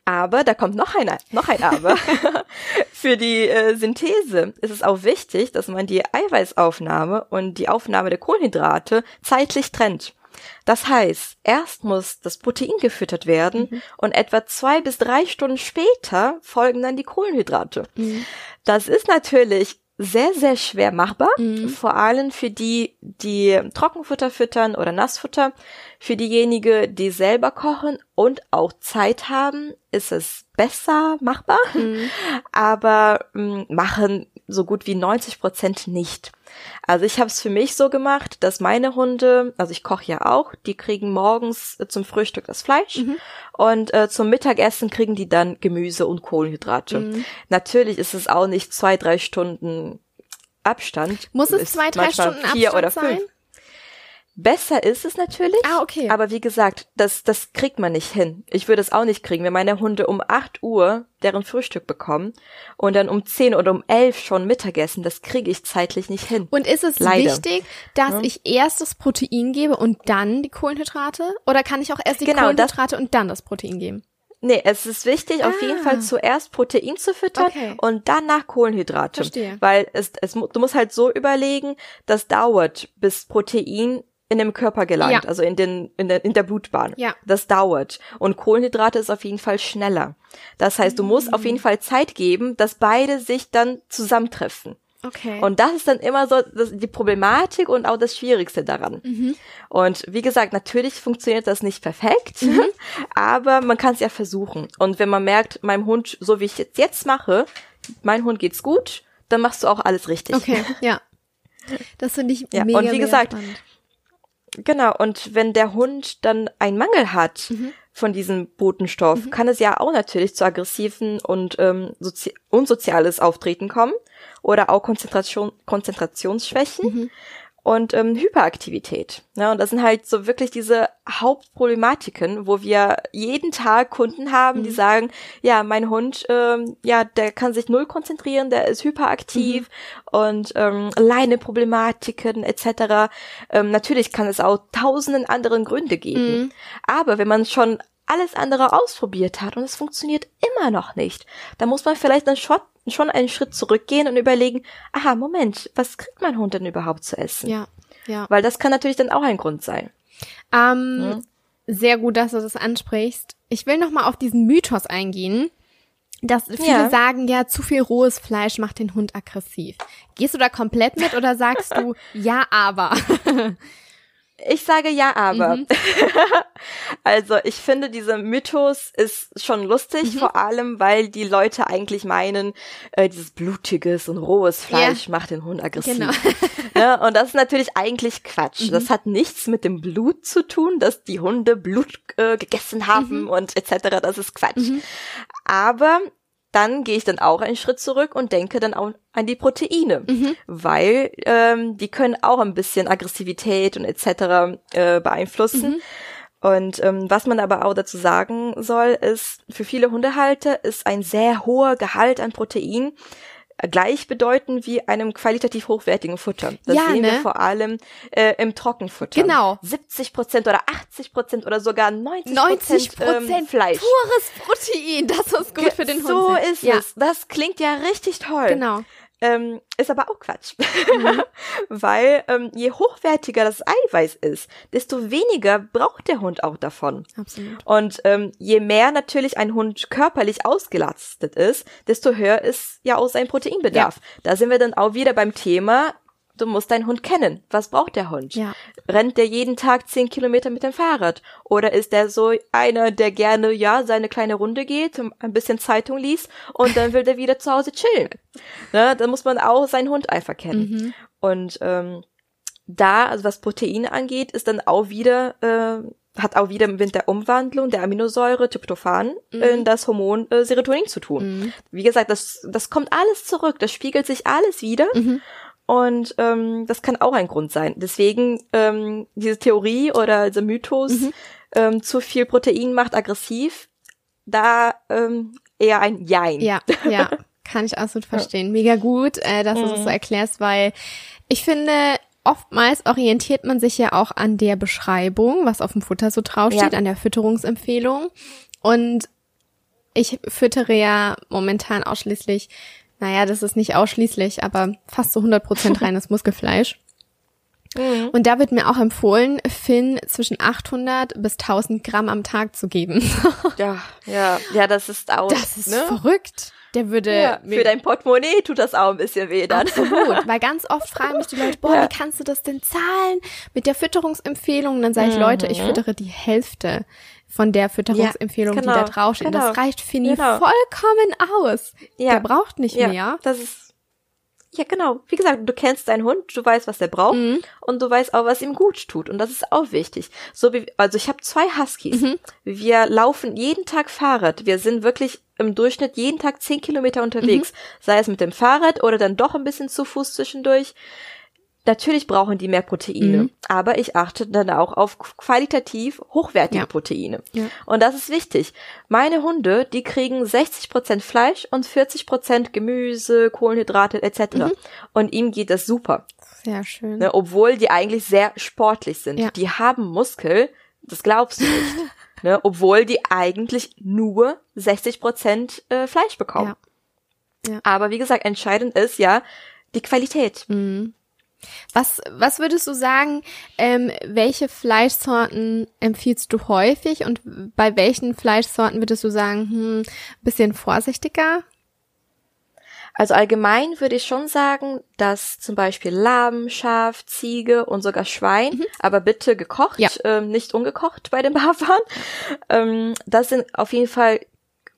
Aber da kommt noch ein, noch ein Aber. Für die äh, Synthese ist es auch wichtig, dass man die Eiweißaufnahme und die Aufnahme der Kohlenhydrate zeitlich trennt. Das heißt, erst muss das Protein gefüttert werden mhm. und etwa zwei bis drei Stunden später folgen dann die Kohlenhydrate. Mhm. Das ist natürlich sehr, sehr schwer machbar. Mhm. Vor allem für die, die Trockenfutter füttern oder Nassfutter. Für diejenigen, die selber kochen und auch Zeit haben, ist es besser machbar. Mhm. Aber mh, mm, machen so gut wie 90 Prozent nicht. Also ich habe es für mich so gemacht, dass meine Hunde, also ich koche ja auch, die kriegen morgens äh, zum Frühstück das Fleisch mhm. und äh, zum Mittagessen kriegen die dann Gemüse und Kohlenhydrate. Mhm. Natürlich ist es auch nicht zwei, drei Stunden Abstand. Muss es zwei, drei Stunden Abstand oder fünf. sein? Besser ist es natürlich. Ah, okay. Aber wie gesagt, das, das kriegt man nicht hin. Ich würde es auch nicht kriegen, wenn meine Hunde um 8 Uhr deren Frühstück bekommen und dann um 10 oder um 11 schon Mittagessen. Das kriege ich zeitlich nicht hin. Und ist es Leider. wichtig, dass hm? ich erst das Protein gebe und dann die Kohlenhydrate? Oder kann ich auch erst die genau, Kohlenhydrate und dann das Protein geben? Nee, es ist wichtig, ah. auf jeden Fall ah. zuerst Protein zu füttern okay. und danach Kohlenhydrate. Verstehe. Weil es, es, du musst halt so überlegen, das dauert, bis Protein in dem Körper gelangt, ja. also in den in der in der Blutbahn. Ja. Das dauert und Kohlenhydrate ist auf jeden Fall schneller. Das heißt, du musst auf jeden mm. Fall Zeit geben, dass beide sich dann zusammentreffen. Okay. Und das ist dann immer so das, die Problematik und auch das Schwierigste daran. Mhm. Und wie gesagt, natürlich funktioniert das nicht perfekt, mhm. aber man kann es ja versuchen. Und wenn man merkt, meinem Hund, so wie ich jetzt jetzt mache, mein Hund geht's gut, dann machst du auch alles richtig. Okay, ja. Das finde ich ja. mega, Und wie gesagt, spannend. Genau, und wenn der Hund dann einen Mangel hat mhm. von diesem Botenstoff, mhm. kann es ja auch natürlich zu aggressiven und ähm, unsoziales Auftreten kommen oder auch Konzentration, Konzentrationsschwächen. Mhm und ähm, Hyperaktivität. Ne? Und das sind halt so wirklich diese Hauptproblematiken, wo wir jeden Tag Kunden haben, mhm. die sagen, ja, mein Hund, ähm, ja, der kann sich null konzentrieren, der ist hyperaktiv mhm. und ähm, Leineproblematiken etc. Ähm, natürlich kann es auch tausenden anderen Gründe geben. Mhm. Aber wenn man schon alles andere ausprobiert hat und es funktioniert immer noch nicht, dann muss man vielleicht dann schon einen Schritt zurückgehen und überlegen, aha, Moment, was kriegt mein Hund denn überhaupt zu essen? Ja, ja. Weil das kann natürlich dann auch ein Grund sein. Ähm, hm? Sehr gut, dass du das ansprichst. Ich will noch mal auf diesen Mythos eingehen, dass viele ja. sagen, ja, zu viel rohes Fleisch macht den Hund aggressiv. Gehst du da komplett mit oder sagst du, ja, aber? Ich sage ja, aber. Mhm. also ich finde, dieser Mythos ist schon lustig, mhm. vor allem, weil die Leute eigentlich meinen, äh, dieses blutiges und rohes Fleisch ja. macht den Hund aggressiv. Genau. ja, ne? und das ist natürlich eigentlich Quatsch. Mhm. Das hat nichts mit dem Blut zu tun, dass die Hunde Blut äh, gegessen haben mhm. und etc. Das ist Quatsch. Mhm. Aber dann gehe ich dann auch einen Schritt zurück und denke dann auch an die Proteine, mhm. weil ähm, die können auch ein bisschen Aggressivität und etc. Äh, beeinflussen. Mhm. Und ähm, was man aber auch dazu sagen soll, ist, für viele Hundehalter ist ein sehr hoher Gehalt an Protein gleichbedeutend wie einem qualitativ hochwertigen Futter. Das ja, sehen ne? wir vor allem äh, im Trockenfutter. Genau. 70 Prozent oder 80 Prozent oder sogar 90 Prozent ähm, Fleisch. Pures Protein, das ist gut für den Hund. So ist ja. es. Das klingt ja richtig toll. Genau. Ähm, ist aber auch Quatsch. Mhm. Weil ähm, je hochwertiger das Eiweiß ist, desto weniger braucht der Hund auch davon. Absolut. Und ähm, je mehr natürlich ein Hund körperlich ausgelastet ist, desto höher ist ja auch sein Proteinbedarf. Ja. Da sind wir dann auch wieder beim Thema, Du musst deinen Hund kennen. Was braucht der Hund? Ja. Rennt der jeden Tag zehn Kilometer mit dem Fahrrad? Oder ist der so einer, der gerne, ja, seine kleine Runde geht, ein bisschen Zeitung liest und dann will der wieder zu Hause chillen? Ne? Da muss man auch seinen Hund einfach kennen. Mhm. Und ähm, da, also was Proteine angeht, ist dann auch wieder, äh, hat auch wieder mit der Umwandlung der Aminosäure Tryptophan mhm. in das Hormon äh, Serotonin zu tun. Mhm. Wie gesagt, das, das kommt alles zurück, das spiegelt sich alles wieder. Mhm. Und ähm, das kann auch ein Grund sein. Deswegen ähm, diese Theorie oder dieser Mythos, mhm. ähm, zu viel Protein macht aggressiv, da ähm, eher ein Jein. Ja, ja, kann ich absolut verstehen. Mega gut, äh, dass mhm. du es so erklärst, weil ich finde, oftmals orientiert man sich ja auch an der Beschreibung, was auf dem Futter so draufsteht, ja. an der Fütterungsempfehlung. Und ich füttere ja momentan ausschließlich naja, das ist nicht ausschließlich, aber fast so 100 Prozent reines Muskelfleisch. Mhm. Und da wird mir auch empfohlen, Finn zwischen 800 bis 1000 Gramm am Tag zu geben. ja, ja, ja, das ist auch. Das ist ne? verrückt. Der würde. Ja, für dein Portemonnaie tut das auch ein bisschen weh dann. Absolut. Weil ganz oft fragen mich die Leute, boah, ja. wie kannst du das denn zahlen mit der Fütterungsempfehlung? Und dann sage ich, mhm. Leute, ich füttere die Hälfte von der Fütterungsempfehlung, ja, genau, die da draufsteht. Genau, das reicht Fini genau. vollkommen aus. Ja. Der braucht nicht ja, mehr. Das ist ja, genau. Wie gesagt, du kennst deinen Hund, du weißt, was der braucht mhm. und du weißt auch, was ihm gut tut. Und das ist auch wichtig. So wie, also ich habe zwei Huskies. Mhm. Wir laufen jeden Tag Fahrrad. Wir sind wirklich im Durchschnitt jeden Tag zehn Kilometer unterwegs. Mhm. Sei es mit dem Fahrrad oder dann doch ein bisschen zu Fuß zwischendurch. Natürlich brauchen die mehr Proteine, mhm. aber ich achte dann auch auf qualitativ hochwertige ja. Proteine. Ja. Und das ist wichtig. Meine Hunde, die kriegen 60 Prozent Fleisch und 40 Prozent Gemüse, Kohlenhydrate etc. Mhm. Und ihm geht das super. Sehr schön. Ne, obwohl die eigentlich sehr sportlich sind. Ja. Die haben Muskel, das glaubst du nicht. ne, obwohl die eigentlich nur 60 Prozent äh, Fleisch bekommen. Ja. Aber wie gesagt, entscheidend ist ja die Qualität. Mhm. Was, was würdest du sagen, ähm, welche Fleischsorten empfiehlst du häufig und bei welchen Fleischsorten würdest du sagen, hm, bisschen vorsichtiger? Also allgemein würde ich schon sagen, dass zum Beispiel Lamm, Schaf, Ziege und sogar Schwein, mhm. aber bitte gekocht, ja. ähm, nicht ungekocht bei den Bafern, ähm, das sind auf jeden Fall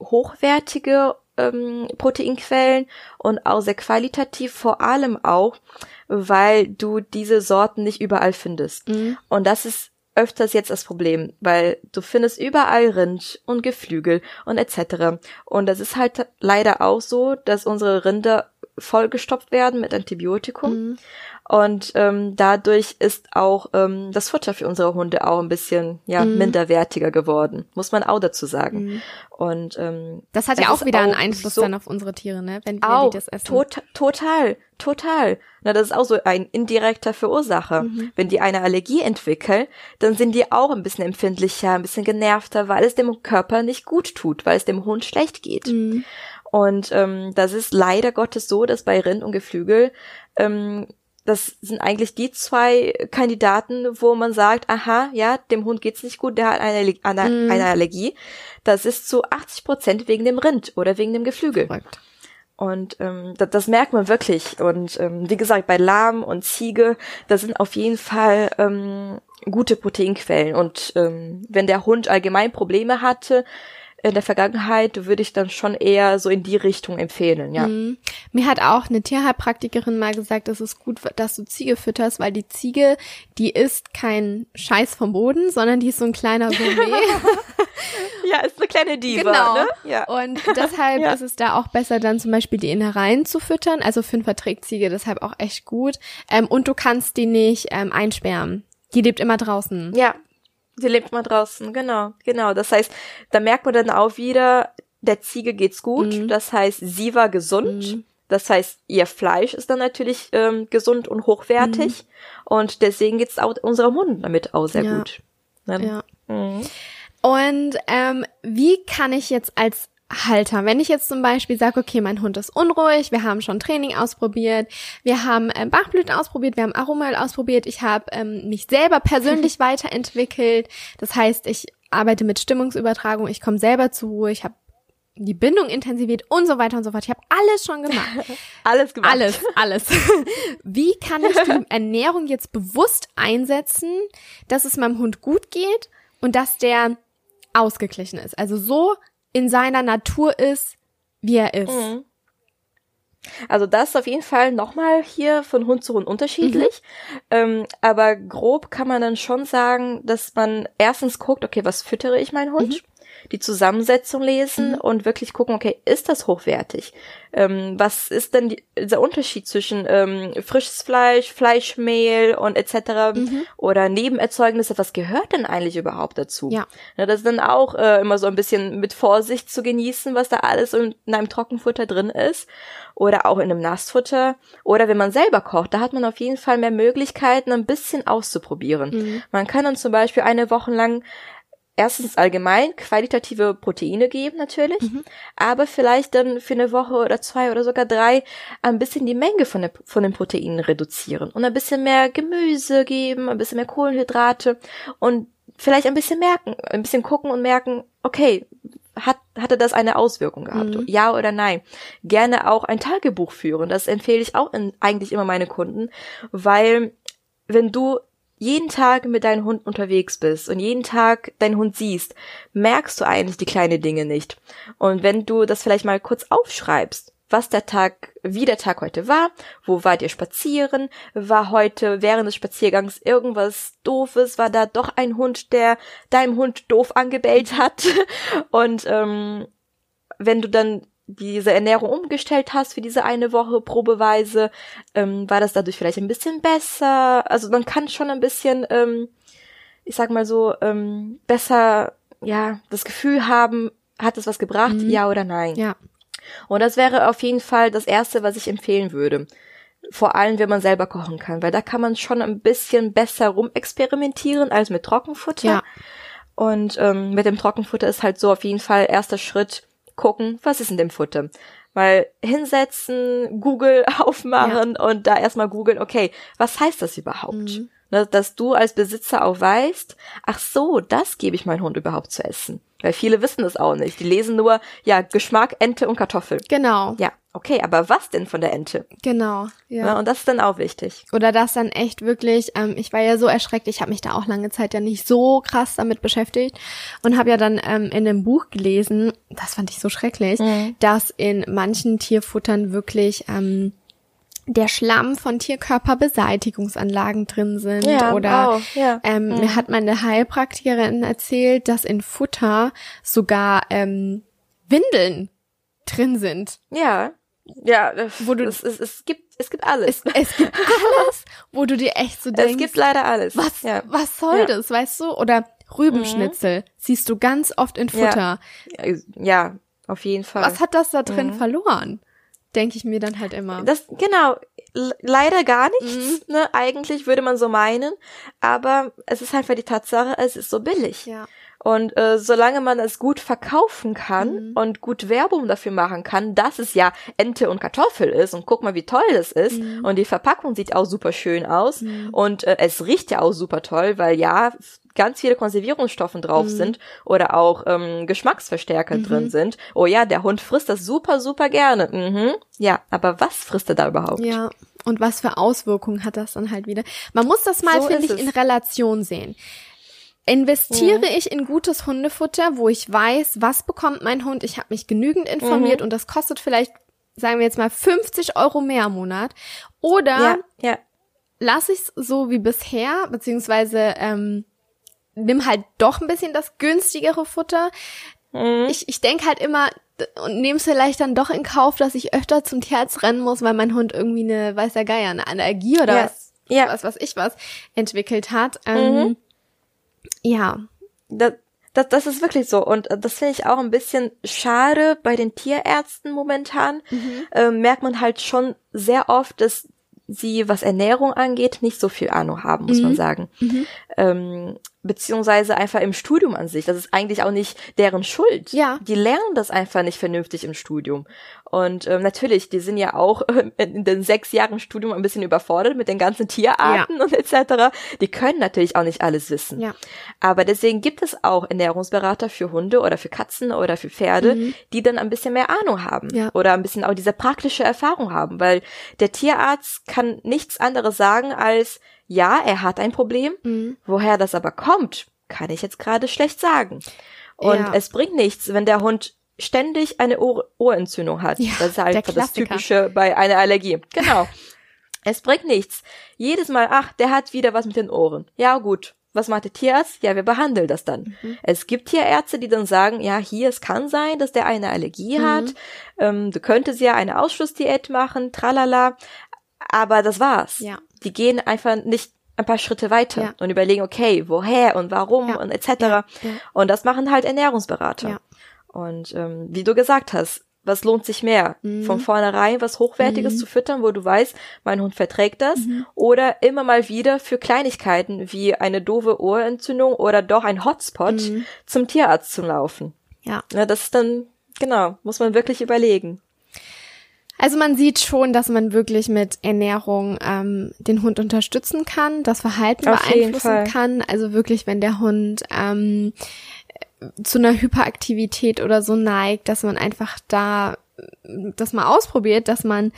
hochwertige ähm, Proteinquellen und auch sehr qualitativ, vor allem auch, weil du diese Sorten nicht überall findest. Mhm. Und das ist öfters jetzt das Problem, weil du findest überall Rind und Geflügel und etc. Und das ist halt leider auch so, dass unsere Rinder vollgestopft werden mit Antibiotikum. Mhm. Und ähm, dadurch ist auch ähm, das Futter für unsere Hunde auch ein bisschen ja mhm. minderwertiger geworden, muss man auch dazu sagen. Mhm. Und ähm, das hat ja auch wieder auch einen Einfluss so dann auf unsere Tiere, ne? Wenn wir das essen. Tot, total, total. Na, das ist auch so ein indirekter Verursacher. Mhm. Wenn die eine Allergie entwickeln, dann sind die auch ein bisschen empfindlicher, ein bisschen genervter, weil es dem Körper nicht gut tut, weil es dem Hund schlecht geht. Mhm. Und ähm, das ist leider Gottes so, dass bei Rind und Geflügel ähm, das sind eigentlich die zwei Kandidaten, wo man sagt, aha, ja, dem Hund geht's nicht gut, der hat eine, eine, mm. eine Allergie. Das ist zu 80 Prozent wegen dem Rind oder wegen dem Geflügel. Verrückt. Und ähm, das, das merkt man wirklich. Und ähm, wie gesagt, bei Lamm und Ziege, das sind auf jeden Fall ähm, gute Proteinquellen. Und ähm, wenn der Hund allgemein Probleme hatte, in der Vergangenheit würde ich dann schon eher so in die Richtung empfehlen, ja. Mhm. Mir hat auch eine Tierheilpraktikerin mal gesagt, es ist gut, dass du Ziege fütterst, weil die Ziege, die isst kein Scheiß vom Boden, sondern die ist so ein kleiner Gourmet. ja, ist eine kleine Diva, genau. ne? Ja. Und deshalb ja. ist es da auch besser, dann zum Beispiel die Innereien zu füttern. Also Fünfer trägt Ziege deshalb auch echt gut. Ähm, und du kannst die nicht ähm, einsperren. Die lebt immer draußen. Ja, Sie lebt mal draußen, genau, genau. Das heißt, da merkt man dann auch wieder, der Ziege geht's gut. Mhm. Das heißt, sie war gesund. Mhm. Das heißt, ihr Fleisch ist dann natürlich ähm, gesund und hochwertig. Mhm. Und deswegen geht's auch unserem Hund damit auch sehr ja. gut. Ne? Ja. Mhm. Und ähm, wie kann ich jetzt als Halter. Wenn ich jetzt zum Beispiel sage, okay, mein Hund ist unruhig, wir haben schon Training ausprobiert, wir haben ähm, Bachblüten ausprobiert, wir haben Aromaöl ausprobiert, ich habe ähm, mich selber persönlich weiterentwickelt. Das heißt, ich arbeite mit Stimmungsübertragung, ich komme selber zur Ruhe, ich habe die Bindung intensiviert und so weiter und so fort. Ich habe alles schon gemacht. alles gemacht. Alles, alles. Wie kann ich die Ernährung jetzt bewusst einsetzen, dass es meinem Hund gut geht und dass der ausgeglichen ist? Also so in seiner Natur ist, wie er ist. Mhm. Also das ist auf jeden Fall nochmal hier von Hund zu Hund unterschiedlich. Mhm. Ähm, aber grob kann man dann schon sagen, dass man erstens guckt, okay, was füttere ich meinen Hund? Mhm die Zusammensetzung lesen mhm. und wirklich gucken, okay, ist das hochwertig? Ähm, was ist denn die, der Unterschied zwischen ähm, frisches Fleisch, Fleischmehl und etc. Mhm. oder Nebenerzeugnisse? Was gehört denn eigentlich überhaupt dazu? Ja. ja das ist dann auch äh, immer so ein bisschen mit Vorsicht zu genießen, was da alles in, in einem Trockenfutter drin ist oder auch in einem Nassfutter oder wenn man selber kocht, da hat man auf jeden Fall mehr Möglichkeiten, ein bisschen auszuprobieren. Mhm. Man kann dann zum Beispiel eine Woche lang erstens allgemein qualitative Proteine geben natürlich, mhm. aber vielleicht dann für eine Woche oder zwei oder sogar drei ein bisschen die Menge von, der, von den Proteinen reduzieren und ein bisschen mehr Gemüse geben, ein bisschen mehr Kohlenhydrate und vielleicht ein bisschen merken, ein bisschen gucken und merken, okay, hat, hatte das eine Auswirkung gehabt? Mhm. Ja oder nein? Gerne auch ein Tagebuch führen. Das empfehle ich auch in, eigentlich immer meine Kunden, weil wenn du jeden Tag mit deinem Hund unterwegs bist und jeden Tag deinen Hund siehst, merkst du eigentlich die kleinen Dinge nicht. Und wenn du das vielleicht mal kurz aufschreibst, was der Tag, wie der Tag heute war, wo wart ihr spazieren, war heute während des Spaziergangs irgendwas doofes, war da doch ein Hund, der deinem Hund doof angebellt hat und ähm, wenn du dann diese Ernährung umgestellt hast für diese eine Woche probeweise, ähm, war das dadurch vielleicht ein bisschen besser. Also man kann schon ein bisschen, ähm, ich sag mal so, ähm, besser, ja, das Gefühl haben, hat es was gebracht, Mhm. ja oder nein. Ja. Und das wäre auf jeden Fall das Erste, was ich empfehlen würde. Vor allem, wenn man selber kochen kann, weil da kann man schon ein bisschen besser rumexperimentieren als mit Trockenfutter. Ja. Und ähm, mit dem Trockenfutter ist halt so auf jeden Fall erster Schritt gucken, was ist in dem Futter. Weil hinsetzen, Google aufmachen und da erstmal googeln, okay, was heißt das überhaupt? Mhm. Ne, dass du als Besitzer auch weißt, ach so, das gebe ich meinem Hund überhaupt zu essen. Weil viele wissen es auch nicht. Die lesen nur, ja, Geschmack, Ente und Kartoffel. Genau. Ja, okay, aber was denn von der Ente? Genau. Ja. Ne, und das ist dann auch wichtig. Oder das dann echt wirklich, ähm, ich war ja so erschreckt, ich habe mich da auch lange Zeit ja nicht so krass damit beschäftigt und habe ja dann ähm, in einem Buch gelesen, das fand ich so schrecklich, Mhm. dass in manchen Tierfuttern wirklich ähm, der Schlamm von Tierkörperbeseitigungsanlagen drin sind Ja, oder auch, ja. ähm, Mhm. mir hat meine Heilpraktikerin erzählt, dass in Futter sogar ähm, Windeln drin sind. Ja, ja, Wo du- es, es, es gibt es gibt alles. Es, es gibt alles, wo du dir echt so Es, denkst, gibt leider alles. was, Ja. was soll Ja. das, weißt du? Oder Rübenschnitzel siehst du ganz oft in Futter. Ja, auf jeden Fall. Was hat das da drin Mhm. verloren? Denke ich mir dann halt immer. Das genau leider gar Mhm. nichts. Ne, eigentlich würde man so meinen, aber es ist einfach die Tatsache, es ist so billig. ja. Und äh, solange man es gut verkaufen kann Mhm. und gut Werbung dafür machen kann, dass es ja Ente und Kartoffel ist und guck mal, wie toll das ist Mhm. und die Verpackung sieht auch super schön aus und äh, es riecht ja auch super toll, weil ja ganz viele Konservierungsstoffe drauf Mhm. sind oder auch ähm, Geschmacksverstärker drin sind. Oh ja, der Hund frisst das super, super gerne. Mhm. Ja, aber was frisst er da überhaupt? Ja. Und was für Auswirkungen hat das dann halt wieder? Man muss das mal, So finde ich, es. in Relation sehen. Investiere ich in gutes Hundefutter, wo ich weiß, was bekommt mein Hund? Ich habe mich genügend informiert Mhm. und das kostet vielleicht, sagen wir jetzt mal, 50 Euro mehr im Monat. Oder ja, ja. lasse ich es so wie bisher, beziehungsweise ähm, nimm halt doch ein bisschen das günstigere Futter. Mhm. Ich, ich denke halt immer und nehme es vielleicht dann doch in Kauf, dass ich öfter zum Tierarzt rennen muss, weil mein Hund irgendwie eine, weiß der Geier, eine Allergie oder Ja, was, ja. was, was ich was entwickelt hat. Ähm, Ja, Das, das, das ist wirklich so. Und äh, das finde ich auch ein bisschen schade bei den Tierärzten momentan. Ähm, merkt man halt schon sehr oft, dass sie, was Ernährung angeht, nicht so viel Ahnung haben, muss man sagen. Ähm, beziehungsweise einfach im Studium an sich. Das ist eigentlich auch nicht deren Schuld. Ja. Die lernen das einfach nicht vernünftig im Studium. Und ähm, natürlich, die sind ja auch ähm, in den sechs Jahren Studium ein bisschen überfordert mit den ganzen Tierarten und etc. Die können natürlich auch nicht alles wissen. Ja. Aber deswegen gibt es auch Ernährungsberater für Hunde oder für Katzen oder für Pferde, die dann ein bisschen mehr Ahnung haben Ja. oder ein bisschen auch diese praktische Erfahrung haben, weil der Tierarzt kann nichts anderes sagen als, ja, er hat ein Problem, Mhm. woher das aber kommt, kann ich jetzt gerade schlecht sagen. Und Ja. es bringt nichts, wenn der Hund ständig eine Ohr Ohrentzündung hat. Ja, das ist halt das. Typische bei einer Allergie. Genau. es bringt nichts. Jedes Mal, ach, der hat wieder was mit den Ohren. Ja, gut. Was macht der Tierarzt? Ja, wir behandeln das dann. Mhm. Es gibt Tierärzte, die dann sagen, ja, hier, es kann sein, dass der eine Allergie Mhm. hat. Ähm, du könntest ja eine Ausschlussdiät machen, tralala. Aber das war's. Ja. Die gehen einfach nicht ein paar Schritte weiter Ja. und überlegen, okay, woher und warum Ja. und etc. Ja. Und das machen halt Ernährungsberater. Und ähm, wie du gesagt hast, was lohnt sich mehr? Mhm. Von vornherein was Hochwertiges zu füttern, wo du weißt, mein Hund verträgt das, Mhm. oder immer mal wieder für Kleinigkeiten wie eine doofe Ohrentzündung oder doch ein Hotspot Mhm. zum Tierarzt zu laufen. ja. Ja, das ist dann, genau, muss man wirklich überlegen. Also man sieht schon, dass man wirklich mit Ernährung ähm, den Hund unterstützen kann, das Verhalten Auf beeinflussen kann. Also wirklich, wenn der Hund ähm, zu einer Hyperaktivität oder so neigt, dass man einfach da das mal ausprobiert, dass man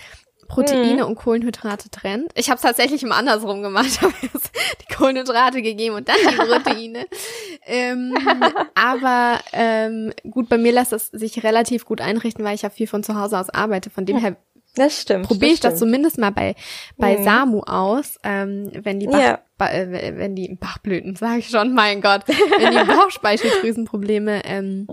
Proteine mhm. und Kohlenhydrate trennt. Ich habe es tatsächlich immer andersrum gemacht, habe die Kohlenhydrate gegeben und dann die Proteine. ähm, aber ähm, gut, bei mir lässt es sich relativ gut einrichten, weil ich ja viel von zu Hause aus arbeite. Von dem her das stimmt. Probiere ich das, das zumindest mal bei bei mhm. Samu aus, ähm, wenn die Bach, ja. ba, äh, wenn die Bachblüten, sage ich schon, mein Gott, wenn die Bauchspeicheldrüsenprobleme ähm,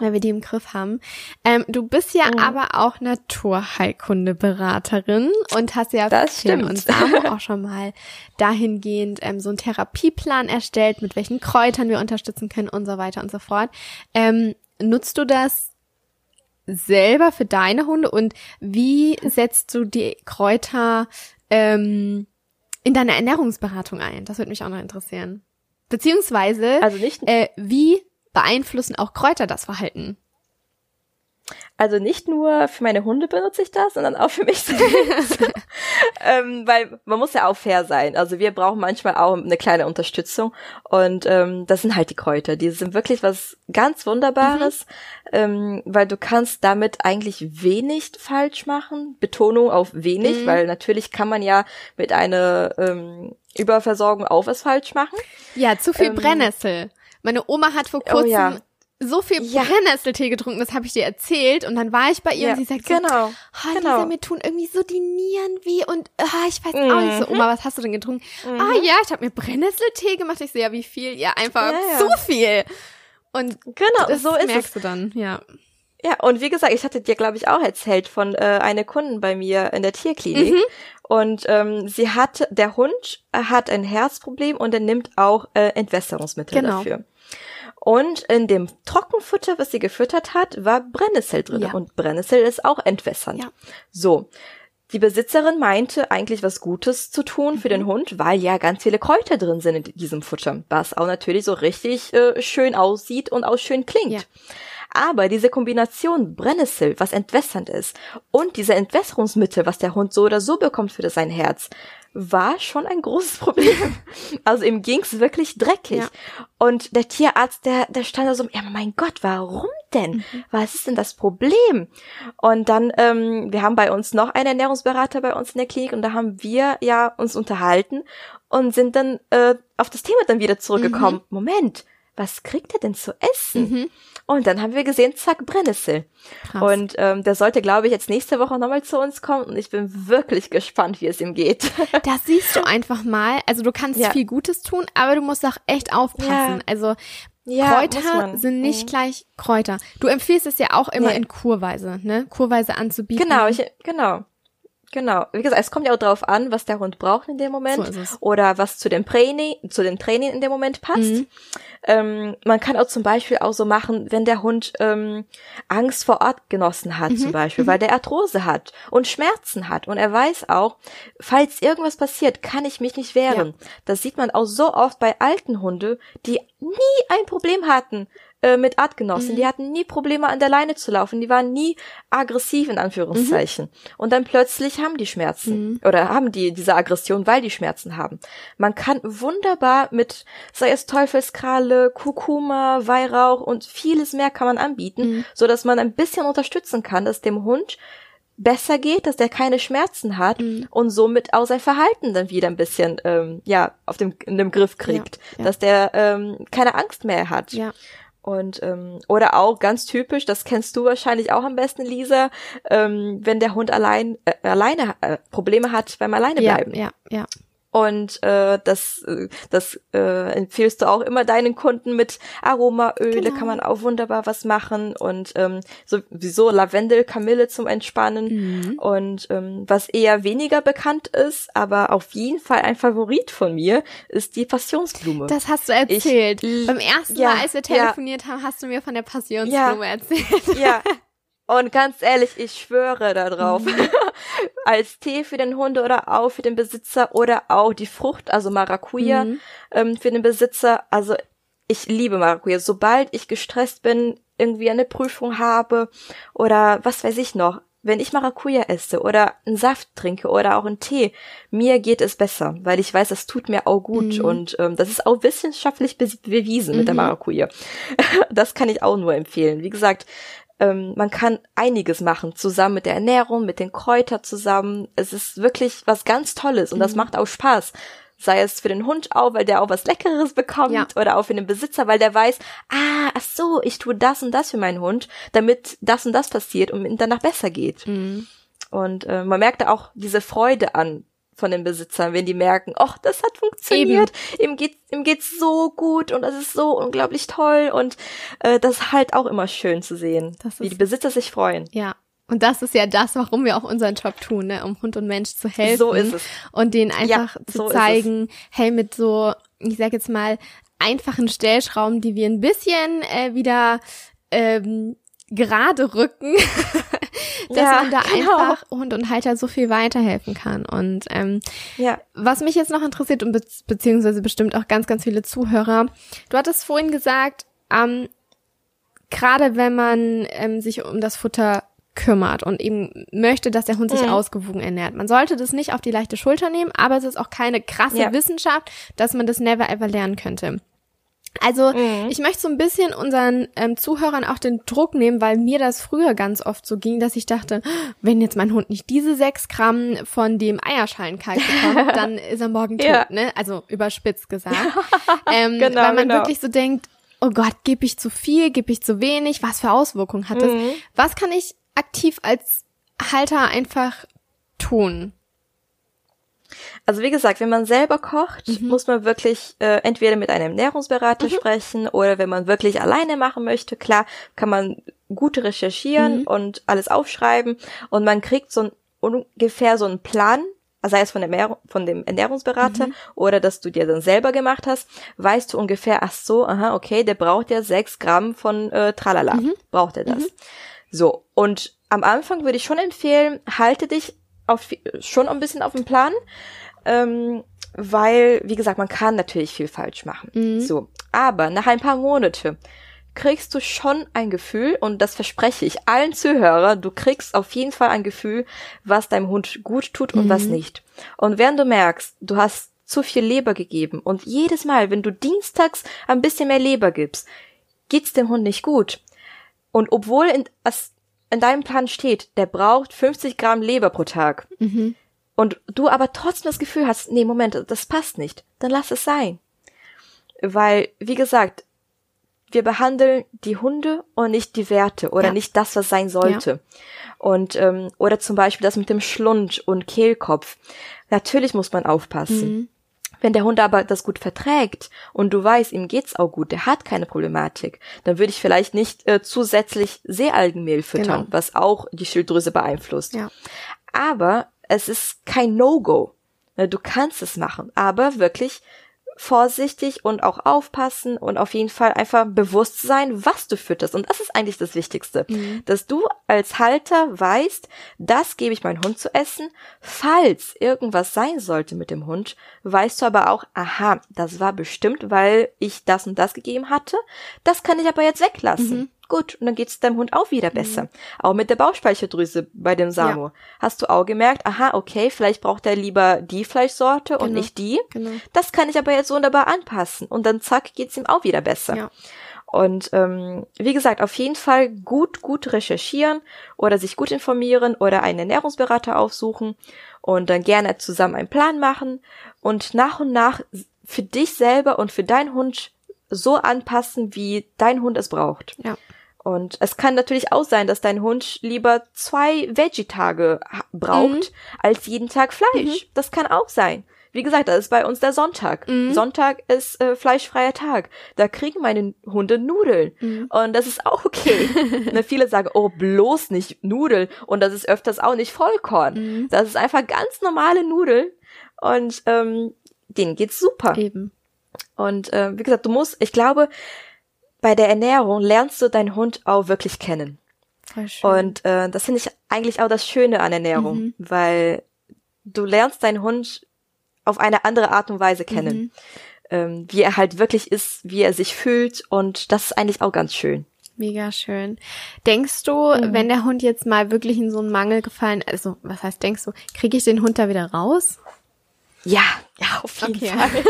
weil wir die im Griff haben. Ähm, du bist ja oh. aber auch Naturheilkundeberaterin und hast ja das stimmt. und Samu auch schon mal dahingehend ähm, so einen Therapieplan erstellt, mit welchen Kräutern wir unterstützen können und so weiter und so fort. Ähm, nutzt du das selber für deine Hunde und wie setzt du die Kräuter ähm, in deine Ernährungsberatung ein? Das würde mich auch noch interessieren. Beziehungsweise, also nicht, äh, wie beeinflussen auch Kräuter das Verhalten? Also nicht nur für meine Hunde benutze ich das, sondern auch für mich selbst. ähm, weil man muss ja auch fair sein. Also wir brauchen manchmal auch eine kleine Unterstützung. Und ähm, das sind halt die Kräuter. Die sind wirklich was ganz Wunderbares, mhm. ähm, weil du kannst damit eigentlich wenig falsch machen. Betonung auf wenig, mhm. weil natürlich kann man ja mit einer ähm, Überversorgung auch was falsch machen. Ja, zu viel ähm, Brennnessel. Meine Oma hat vor kurzem oh ja so viel ja. Brennnesseltee getrunken, das habe ich dir erzählt und dann war ich bei ihr ja, und sie sagt genau, so, oh, genau. Lisa, mir tun irgendwie so die Nieren weh und oh, ich weiß mhm. auch nicht so, Oma, was hast du denn getrunken? Mhm. Ah ja, ich habe mir Brennnesseltee gemacht. Ich so, ja, wie viel? Ja, einfach ja, zu viel. Und genau, das so ist merkst es. du dann, ja. Ja, und wie gesagt, ich hatte dir, glaube ich, auch erzählt von äh, einer Kunden bei mir in der Tierklinik. Mhm. Und ähm, sie hat, der Hund hat ein Herzproblem und er nimmt auch äh, Entwässerungsmittel genau. dafür. Und in dem Trockenfutter, was sie gefüttert hat, war Brennnessel drin. Ja. Und Brennnessel ist auch entwässernd. Ja. So. Die Besitzerin meinte eigentlich was Gutes zu tun mhm. für den mhm. Hund, weil ja ganz viele Kräuter drin sind in diesem Futter, was auch natürlich so richtig äh, schön aussieht und auch schön klingt. Ja. Aber diese Kombination Brennnessel, was entwässernd ist, und diese Entwässerungsmittel, was der Hund so oder so bekommt für sein Herz, war schon ein großes Problem. Also ihm ging's wirklich dreckig. Ja. Und der Tierarzt, der, der stand da so, ja mein Gott, warum denn? Mhm. Was ist denn das Problem? Und dann, ähm, wir haben bei uns noch einen Ernährungsberater bei uns in der Klinik und da haben wir ja uns unterhalten und sind dann äh, auf das Thema dann wieder zurückgekommen. Mhm. Moment, was kriegt er denn zu essen? Mhm. Und dann haben wir gesehen, zack, Brennnessel. Krass. Und ähm, der sollte, glaube ich, jetzt nächste Woche nochmal zu uns kommen. Und ich bin wirklich gespannt, wie es ihm geht. Das siehst du einfach mal. Also du kannst ja. viel Gutes tun, aber du musst auch echt aufpassen. Ja. Also ja, Kräuter sind nicht mhm. gleich Kräuter. Du empfiehlst es ja auch immer nee. in Kurweise, ne? Kurweise anzubieten. Genau, ich, genau. Genau. Wie gesagt, es kommt ja auch drauf an, was der Hund braucht in dem Moment so oder was zu dem Training, zu dem Training in dem Moment passt. Mhm. Ähm, man kann auch zum Beispiel auch so machen, wenn der Hund ähm, Angst vor Ort genossen hat, mhm. zum Beispiel, mhm. weil der Arthrose hat und Schmerzen hat und er weiß auch, falls irgendwas passiert, kann ich mich nicht wehren. Ja. Das sieht man auch so oft bei alten Hunde, die nie ein Problem hatten äh, mit Artgenossen. Mhm. Die hatten nie Probleme an der Leine zu laufen. Die waren nie aggressiv in Anführungszeichen. Mhm. Und dann plötzlich haben die Schmerzen mhm. oder haben die diese Aggression, weil die Schmerzen haben. Man kann wunderbar mit, sei es Teufelskralle, Kurkuma, Weihrauch und vieles mehr kann man anbieten, mhm. so dass man ein bisschen unterstützen kann, dass dem Hund besser geht, dass der keine Schmerzen hat mhm. und somit auch sein Verhalten dann wieder ein bisschen ähm, ja auf dem in dem Griff kriegt, ja, ja. dass der ähm, keine Angst mehr hat. Ja. Und ähm, oder auch ganz typisch, das kennst du wahrscheinlich auch am besten, Lisa, ähm, wenn der Hund allein äh, alleine äh, Probleme hat beim alleine bleiben. Ja, ja, ja. Und äh, das, äh, das äh, empfiehlst du auch immer deinen Kunden mit Aromaöle, genau. kann man auch wunderbar was machen. Und ähm, sowieso Lavendel, Kamille zum Entspannen. Mhm. Und ähm, was eher weniger bekannt ist, aber auf jeden Fall ein Favorit von mir, ist die Passionsblume. Das hast du erzählt. Ich, Beim ersten ja, Mal, als wir telefoniert ja. haben, hast du mir von der Passionsblume ja, erzählt. Ja. Und ganz ehrlich, ich schwöre darauf, mhm. als Tee für den Hund oder auch für den Besitzer oder auch die Frucht, also Maracuja mhm. ähm, für den Besitzer. Also ich liebe Maracuja. Sobald ich gestresst bin, irgendwie eine Prüfung habe oder was weiß ich noch, wenn ich Maracuja esse oder einen Saft trinke oder auch einen Tee, mir geht es besser, weil ich weiß, das tut mir auch gut mhm. und ähm, das ist auch wissenschaftlich be bewiesen mhm. mit der mhm. Maracuja. das kann ich auch nur empfehlen. Wie gesagt, ähm, man kann einiges machen, zusammen mit der Ernährung, mit den Kräutern zusammen. Es ist wirklich was ganz Tolles und mhm. das macht auch Spaß sei es für den Hund auch, weil der auch was Leckeres bekommt ja. oder auch für den Besitzer, weil der weiß, ah, ach so, ich tue das und das für meinen Hund, damit das und das passiert und ihm danach besser geht. Mhm. Und äh, man merkt da auch diese Freude an von den Besitzern, wenn die merken, ach, das hat funktioniert, Eben. ihm geht ihm geht's so gut und das ist so unglaublich toll und äh, das ist halt auch immer schön zu sehen, wie die Besitzer sich freuen. Ja, und das ist ja das, warum wir auch unseren Job tun, ne? um Hund und Mensch zu helfen. So ist es. Und denen einfach ja, zu so zeigen, hey, mit so, ich sag jetzt mal, einfachen Stellschrauben, die wir ein bisschen äh, wieder ähm, gerade rücken, dass ja, man da genau. einfach Hund und Halter so viel weiterhelfen kann. Und ähm, ja. was mich jetzt noch interessiert und be beziehungsweise bestimmt auch ganz, ganz viele Zuhörer, du hattest vorhin gesagt, ähm, gerade wenn man ähm, sich um das Futter kümmert und eben möchte, dass der Hund sich mhm. ausgewogen ernährt. Man sollte das nicht auf die leichte Schulter nehmen, aber es ist auch keine krasse ja. Wissenschaft, dass man das never ever lernen könnte. Also mhm. ich möchte so ein bisschen unseren ähm, Zuhörern auch den Druck nehmen, weil mir das früher ganz oft so ging, dass ich dachte, wenn jetzt mein Hund nicht diese sechs Gramm von dem Eierschalenkalk bekommt, dann ist er morgen tot, ja. ne? Also überspitzt gesagt. ähm, genau, weil man genau. wirklich so denkt, oh Gott, gebe ich zu viel, gebe ich zu wenig, was für Auswirkungen hat das? Mhm. Was kann ich aktiv als Halter einfach tun? Also wie gesagt, wenn man selber kocht, mhm. muss man wirklich äh, entweder mit einem Ernährungsberater mhm. sprechen oder wenn man wirklich alleine machen möchte, klar, kann man gut recherchieren mhm. und alles aufschreiben und man kriegt so ein, ungefähr so einen Plan, sei es von dem, von dem Ernährungsberater mhm. oder dass du dir dann selber gemacht hast, weißt du ungefähr, ach so, aha, okay, der braucht ja sechs Gramm von äh, Tralala, mhm. braucht er das. Mhm. So, und am Anfang würde ich schon empfehlen, halte dich auf, schon ein bisschen auf dem Plan, ähm, weil, wie gesagt, man kann natürlich viel falsch machen. Mhm. So, aber nach ein paar Monate kriegst du schon ein Gefühl, und das verspreche ich allen Zuhörern, du kriegst auf jeden Fall ein Gefühl, was deinem Hund gut tut und mhm. was nicht. Und wenn du merkst, du hast zu viel Leber gegeben und jedes Mal, wenn du dienstags ein bisschen mehr Leber gibst, geht's dem Hund nicht gut, und obwohl in, in deinem Plan steht, der braucht 50 Gramm Leber pro Tag, mhm. und du aber trotzdem das Gefühl hast, nee, Moment, das passt nicht, dann lass es sein. Weil, wie gesagt, wir behandeln die Hunde und nicht die Werte oder ja. nicht das, was sein sollte. Ja. Und ähm, oder zum Beispiel das mit dem Schlund und Kehlkopf. Natürlich muss man aufpassen. Mhm. Wenn der Hund aber das gut verträgt und du weißt, ihm geht's auch gut, der hat keine Problematik, dann würde ich vielleicht nicht äh, zusätzlich Seealgenmehl füttern, genau. was auch die Schilddrüse beeinflusst. Ja. Aber es ist kein No-Go. Ne, du kannst es machen, aber wirklich vorsichtig und auch aufpassen und auf jeden Fall einfach bewusst sein, was du fütterst. Und das ist eigentlich das Wichtigste, mhm. dass du als Halter weißt, das gebe ich meinem Hund zu essen. Falls irgendwas sein sollte mit dem Hund, weißt du aber auch, aha, das war bestimmt, weil ich das und das gegeben hatte. Das kann ich aber jetzt weglassen. Mhm. Gut, und dann geht's deinem Hund auch wieder besser. Mhm. Auch mit der Bauchspeicheldrüse bei dem Samo. Ja. Hast du auch gemerkt, aha, okay, vielleicht braucht er lieber die Fleischsorte genau. und nicht die. Genau. Das kann ich aber jetzt wunderbar anpassen. Und dann zack, geht's ihm auch wieder besser. Ja. Und ähm, wie gesagt, auf jeden Fall gut, gut recherchieren oder sich gut informieren oder einen Ernährungsberater aufsuchen und dann gerne zusammen einen Plan machen und nach und nach für dich selber und für deinen Hund so anpassen, wie dein Hund es braucht. Ja. Und es kann natürlich auch sein, dass dein Hund lieber zwei Veggie-Tage braucht, mhm. als jeden Tag Fleisch. Mhm. Das kann auch sein. Wie gesagt, das ist bei uns der Sonntag. Mhm. Sonntag ist äh, fleischfreier Tag. Da kriegen meine Hunde Nudeln. Mhm. Und das ist auch okay. ne, viele sagen, oh, bloß nicht Nudeln. Und das ist öfters auch nicht Vollkorn. Mhm. Das ist einfach ganz normale Nudeln. Und ähm, denen geht's super. Eben. Und äh, wie gesagt, du musst, ich glaube, bei der Ernährung lernst du deinen Hund auch wirklich kennen. Und äh, das finde ich eigentlich auch das Schöne an Ernährung, mhm. weil du lernst deinen Hund auf eine andere Art und Weise kennen, mhm. ähm, wie er halt wirklich ist, wie er sich fühlt und das ist eigentlich auch ganz schön. Mega schön. Denkst du, mhm. wenn der Hund jetzt mal wirklich in so einen Mangel gefallen, also was heißt denkst du, kriege ich den Hund da wieder raus? Ja, ja, auf jeden okay. Fall.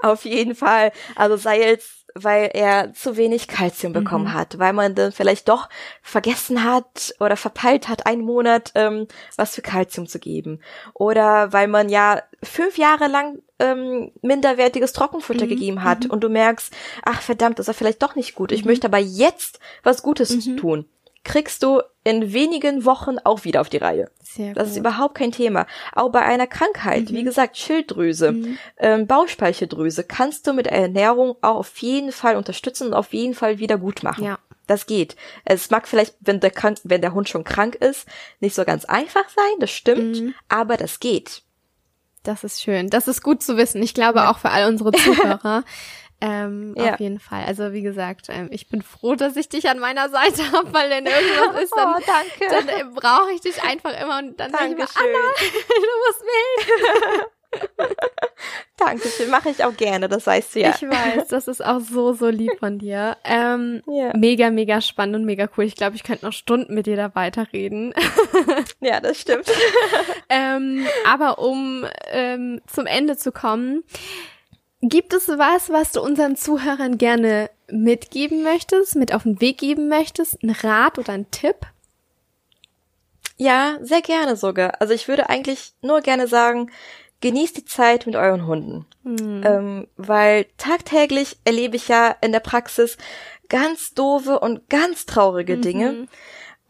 auf jeden Fall. Also sei jetzt weil er zu wenig Kalzium bekommen mhm. hat, weil man dann vielleicht doch vergessen hat oder verpeilt hat, einen Monat ähm, was für Kalzium zu geben. Oder weil man ja fünf Jahre lang ähm, minderwertiges Trockenfutter mhm. gegeben hat mhm. und du merkst, ach verdammt, das ist vielleicht doch nicht gut. Ich mhm. möchte aber jetzt was Gutes mhm. tun kriegst du in wenigen Wochen auch wieder auf die Reihe. Sehr das gut. ist überhaupt kein Thema. Auch bei einer Krankheit, mhm. wie gesagt, Schilddrüse, mhm. ähm, Bauchspeicheldrüse, kannst du mit Ernährung auch auf jeden Fall unterstützen und auf jeden Fall wieder gut machen. Ja. Das geht. Es mag vielleicht, wenn der, krank, wenn der Hund schon krank ist, nicht so ganz einfach sein, das stimmt, mhm. aber das geht. Das ist schön. Das ist gut zu wissen. Ich glaube ja. auch für all unsere Zuhörer. Ähm, ja. Auf jeden Fall. Also wie gesagt, ähm, ich bin froh, dass ich dich an meiner Seite habe, weil wenn irgendwas ist, dann, oh, dann äh, brauche ich dich einfach immer und dann sage ich immer, Anna, du musst wählen. Dankeschön, mache ich auch gerne, das weißt du ja. Ich weiß, das ist auch so, so lieb von dir. Ähm, ja. Mega, mega spannend und mega cool. Ich glaube, ich könnte noch Stunden mit dir da weiterreden. ja, das stimmt. ähm, aber um ähm, zum Ende zu kommen, Gibt es was, was du unseren Zuhörern gerne mitgeben möchtest, mit auf den Weg geben möchtest? Ein Rat oder ein Tipp? Ja, sehr gerne sogar. Also ich würde eigentlich nur gerne sagen, genießt die Zeit mit euren Hunden. Mhm. Ähm, weil tagtäglich erlebe ich ja in der Praxis ganz doofe und ganz traurige Dinge. Mhm.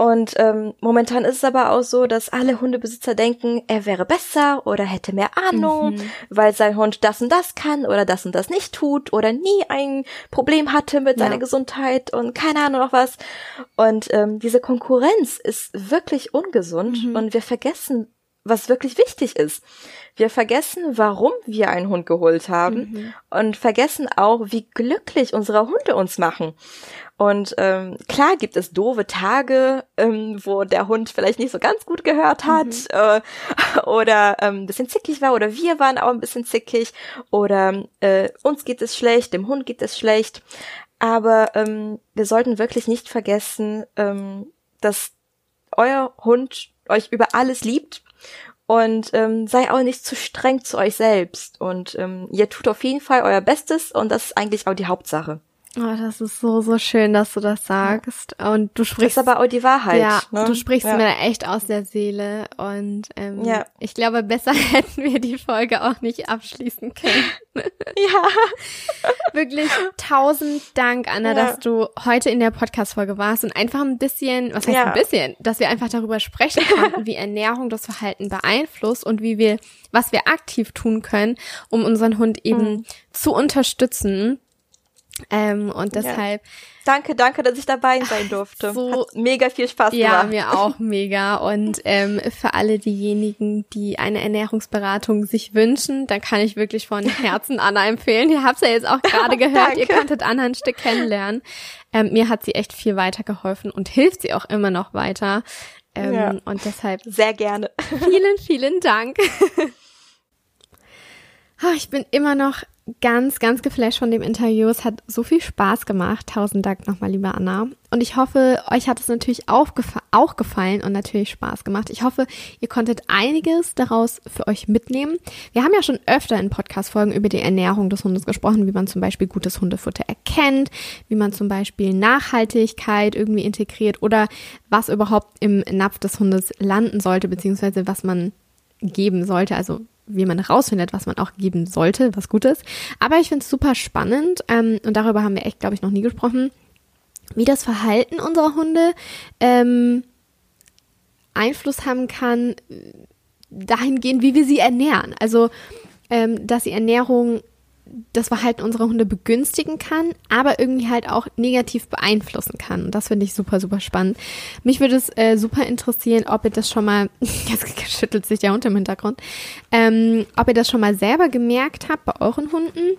Und ähm, momentan ist es aber auch so, dass alle Hundebesitzer denken, er wäre besser oder hätte mehr Ahnung, mhm. weil sein Hund das und das kann oder das und das nicht tut oder nie ein Problem hatte mit ja. seiner Gesundheit und keine Ahnung noch was. Und ähm, diese Konkurrenz ist wirklich ungesund mhm. und wir vergessen, was wirklich wichtig ist. Wir vergessen, warum wir einen Hund geholt haben mhm. und vergessen auch, wie glücklich unsere Hunde uns machen. Und ähm, klar gibt es doofe Tage, ähm, wo der Hund vielleicht nicht so ganz gut gehört hat mhm. äh, oder ähm, ein bisschen zickig war oder wir waren auch ein bisschen zickig oder äh, uns geht es schlecht, dem Hund geht es schlecht. Aber ähm, wir sollten wirklich nicht vergessen, ähm, dass euer Hund euch über alles liebt und ähm, sei auch nicht zu streng zu euch selbst. Und ähm, ihr tut auf jeden Fall euer Bestes und das ist eigentlich auch die Hauptsache. Oh, das ist so, so schön, dass du das sagst. Und du sprichst. Das ist aber auch die Wahrheit. Ja, ne? du sprichst ja. mir da echt aus der Seele. Und ähm, ja. ich glaube, besser hätten wir die Folge auch nicht abschließen können. ja. Wirklich tausend Dank, Anna, ja. dass du heute in der Podcast-Folge warst und einfach ein bisschen, was heißt ein bisschen, dass wir einfach darüber sprechen konnten, wie Ernährung das Verhalten beeinflusst und wie wir, was wir aktiv tun können, um unseren Hund eben mhm. zu unterstützen ähm, und deshalb. Ja. Danke, danke, dass ich dabei sein durfte. So, Hat mega viel Spaß ja, gemacht. Ja, mir auch mega. Und ähm, für alle diejenigen, die eine Ernährungsberatung sich wünschen, dann kann ich wirklich von Herzen Anna empfehlen. Ihr habt ja jetzt auch gerade gehört, ihr konntet Anna ein Stück kennenlernen. Ähm, mir hat sie echt viel weitergeholfen und hilft sie auch immer noch weiter. Ähm, ja. Und deshalb sehr gerne. Vielen, vielen Dank. Oh, ich bin immer noch ganz, ganz geflasht von dem Interview. Es hat so viel Spaß gemacht. Tausend Dank nochmal, liebe Anna. Und ich hoffe, euch hat es natürlich auch, gefa auch gefallen und natürlich Spaß gemacht. Ich hoffe, ihr konntet einiges daraus für euch mitnehmen. Wir haben ja schon öfter in Podcast-Folgen über die Ernährung des Hundes gesprochen, wie man zum Beispiel gutes Hundefutter erkennt, wie man zum Beispiel Nachhaltigkeit irgendwie integriert oder was überhaupt im Napf des Hundes landen sollte, beziehungsweise was man geben sollte, also wie man herausfindet, was man auch geben sollte, was gut ist. Aber ich finde es super spannend ähm, und darüber haben wir echt, glaube ich, noch nie gesprochen, wie das Verhalten unserer Hunde ähm, Einfluss haben kann dahingehend, wie wir sie ernähren. Also, ähm, dass die Ernährung das Verhalten unserer Hunde begünstigen kann, aber irgendwie halt auch negativ beeinflussen kann. Und das finde ich super, super spannend. Mich würde es äh, super interessieren, ob ihr das schon mal, jetzt schüttelt sich der Hund im Hintergrund, ähm, ob ihr das schon mal selber gemerkt habt bei euren Hunden,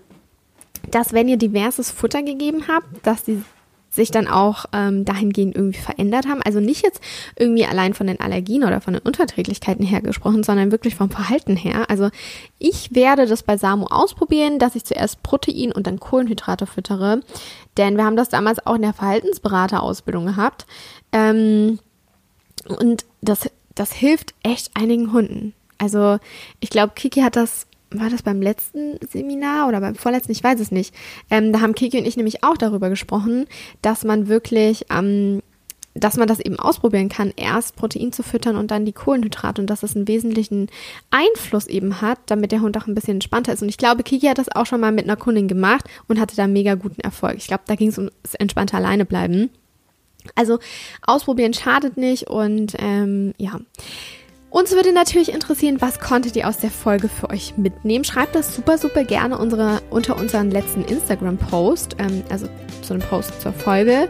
dass wenn ihr diverses Futter gegeben habt, dass die sich dann auch ähm, dahingehend irgendwie verändert haben. Also nicht jetzt irgendwie allein von den Allergien oder von den Unterträglichkeiten her gesprochen, sondern wirklich vom Verhalten her. Also ich werde das bei Samu ausprobieren, dass ich zuerst Protein und dann Kohlenhydrate füttere. Denn wir haben das damals auch in der Verhaltensberaterausbildung gehabt. Ähm, und das, das hilft echt einigen Hunden. Also ich glaube, Kiki hat das war das beim letzten Seminar oder beim vorletzten, ich weiß es nicht. Ähm, da haben Kiki und ich nämlich auch darüber gesprochen, dass man wirklich, ähm, dass man das eben ausprobieren kann, erst Protein zu füttern und dann die Kohlenhydrate und dass das einen wesentlichen Einfluss eben hat, damit der Hund auch ein bisschen entspannter ist. Und ich glaube, Kiki hat das auch schon mal mit einer Kundin gemacht und hatte da mega guten Erfolg. Ich glaube, da ging es ums entspannte alleine bleiben. Also ausprobieren schadet nicht und ähm, ja. Uns würde natürlich interessieren, was konntet ihr aus der Folge für euch mitnehmen? Schreibt das super, super gerne unsere, unter unseren letzten Instagram-Post, ähm, also zu einem Post zur Folge.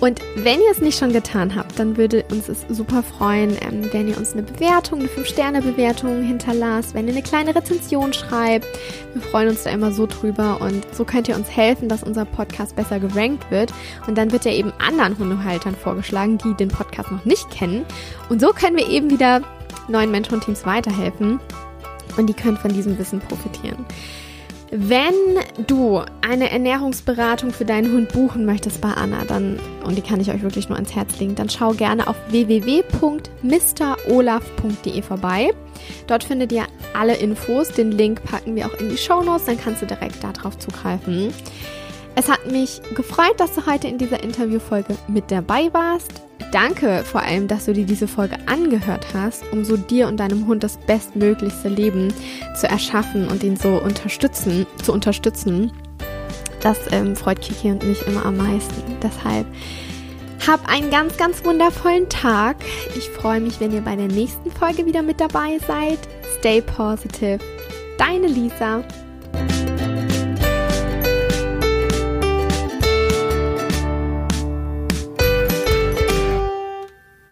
Und wenn ihr es nicht schon getan habt, dann würde uns es super freuen, ähm, wenn ihr uns eine Bewertung, eine 5-Sterne-Bewertung hinterlasst, wenn ihr eine kleine Rezension schreibt. Wir freuen uns da immer so drüber und so könnt ihr uns helfen, dass unser Podcast besser gerankt wird. Und dann wird er eben anderen Hundehaltern vorgeschlagen, die den Podcast noch nicht kennen. Und so können wir eben wieder neuen Mentorenteams weiterhelfen und die können von diesem Wissen profitieren. Wenn du eine Ernährungsberatung für deinen Hund buchen möchtest bei Anna, dann, und die kann ich euch wirklich nur ans Herz legen, dann schau gerne auf www.mrolaf.de vorbei. Dort findet ihr alle Infos. Den Link packen wir auch in die Show Notes, dann kannst du direkt darauf zugreifen. Es hat mich gefreut, dass du heute in dieser Interviewfolge mit dabei warst. Danke vor allem, dass du dir diese Folge angehört hast, um so dir und deinem Hund das bestmöglichste Leben zu erschaffen und ihn so unterstützen, zu unterstützen. Das ähm, freut Kiki und mich immer am meisten. Deshalb hab einen ganz, ganz wundervollen Tag. Ich freue mich, wenn ihr bei der nächsten Folge wieder mit dabei seid. Stay positive. Deine Lisa.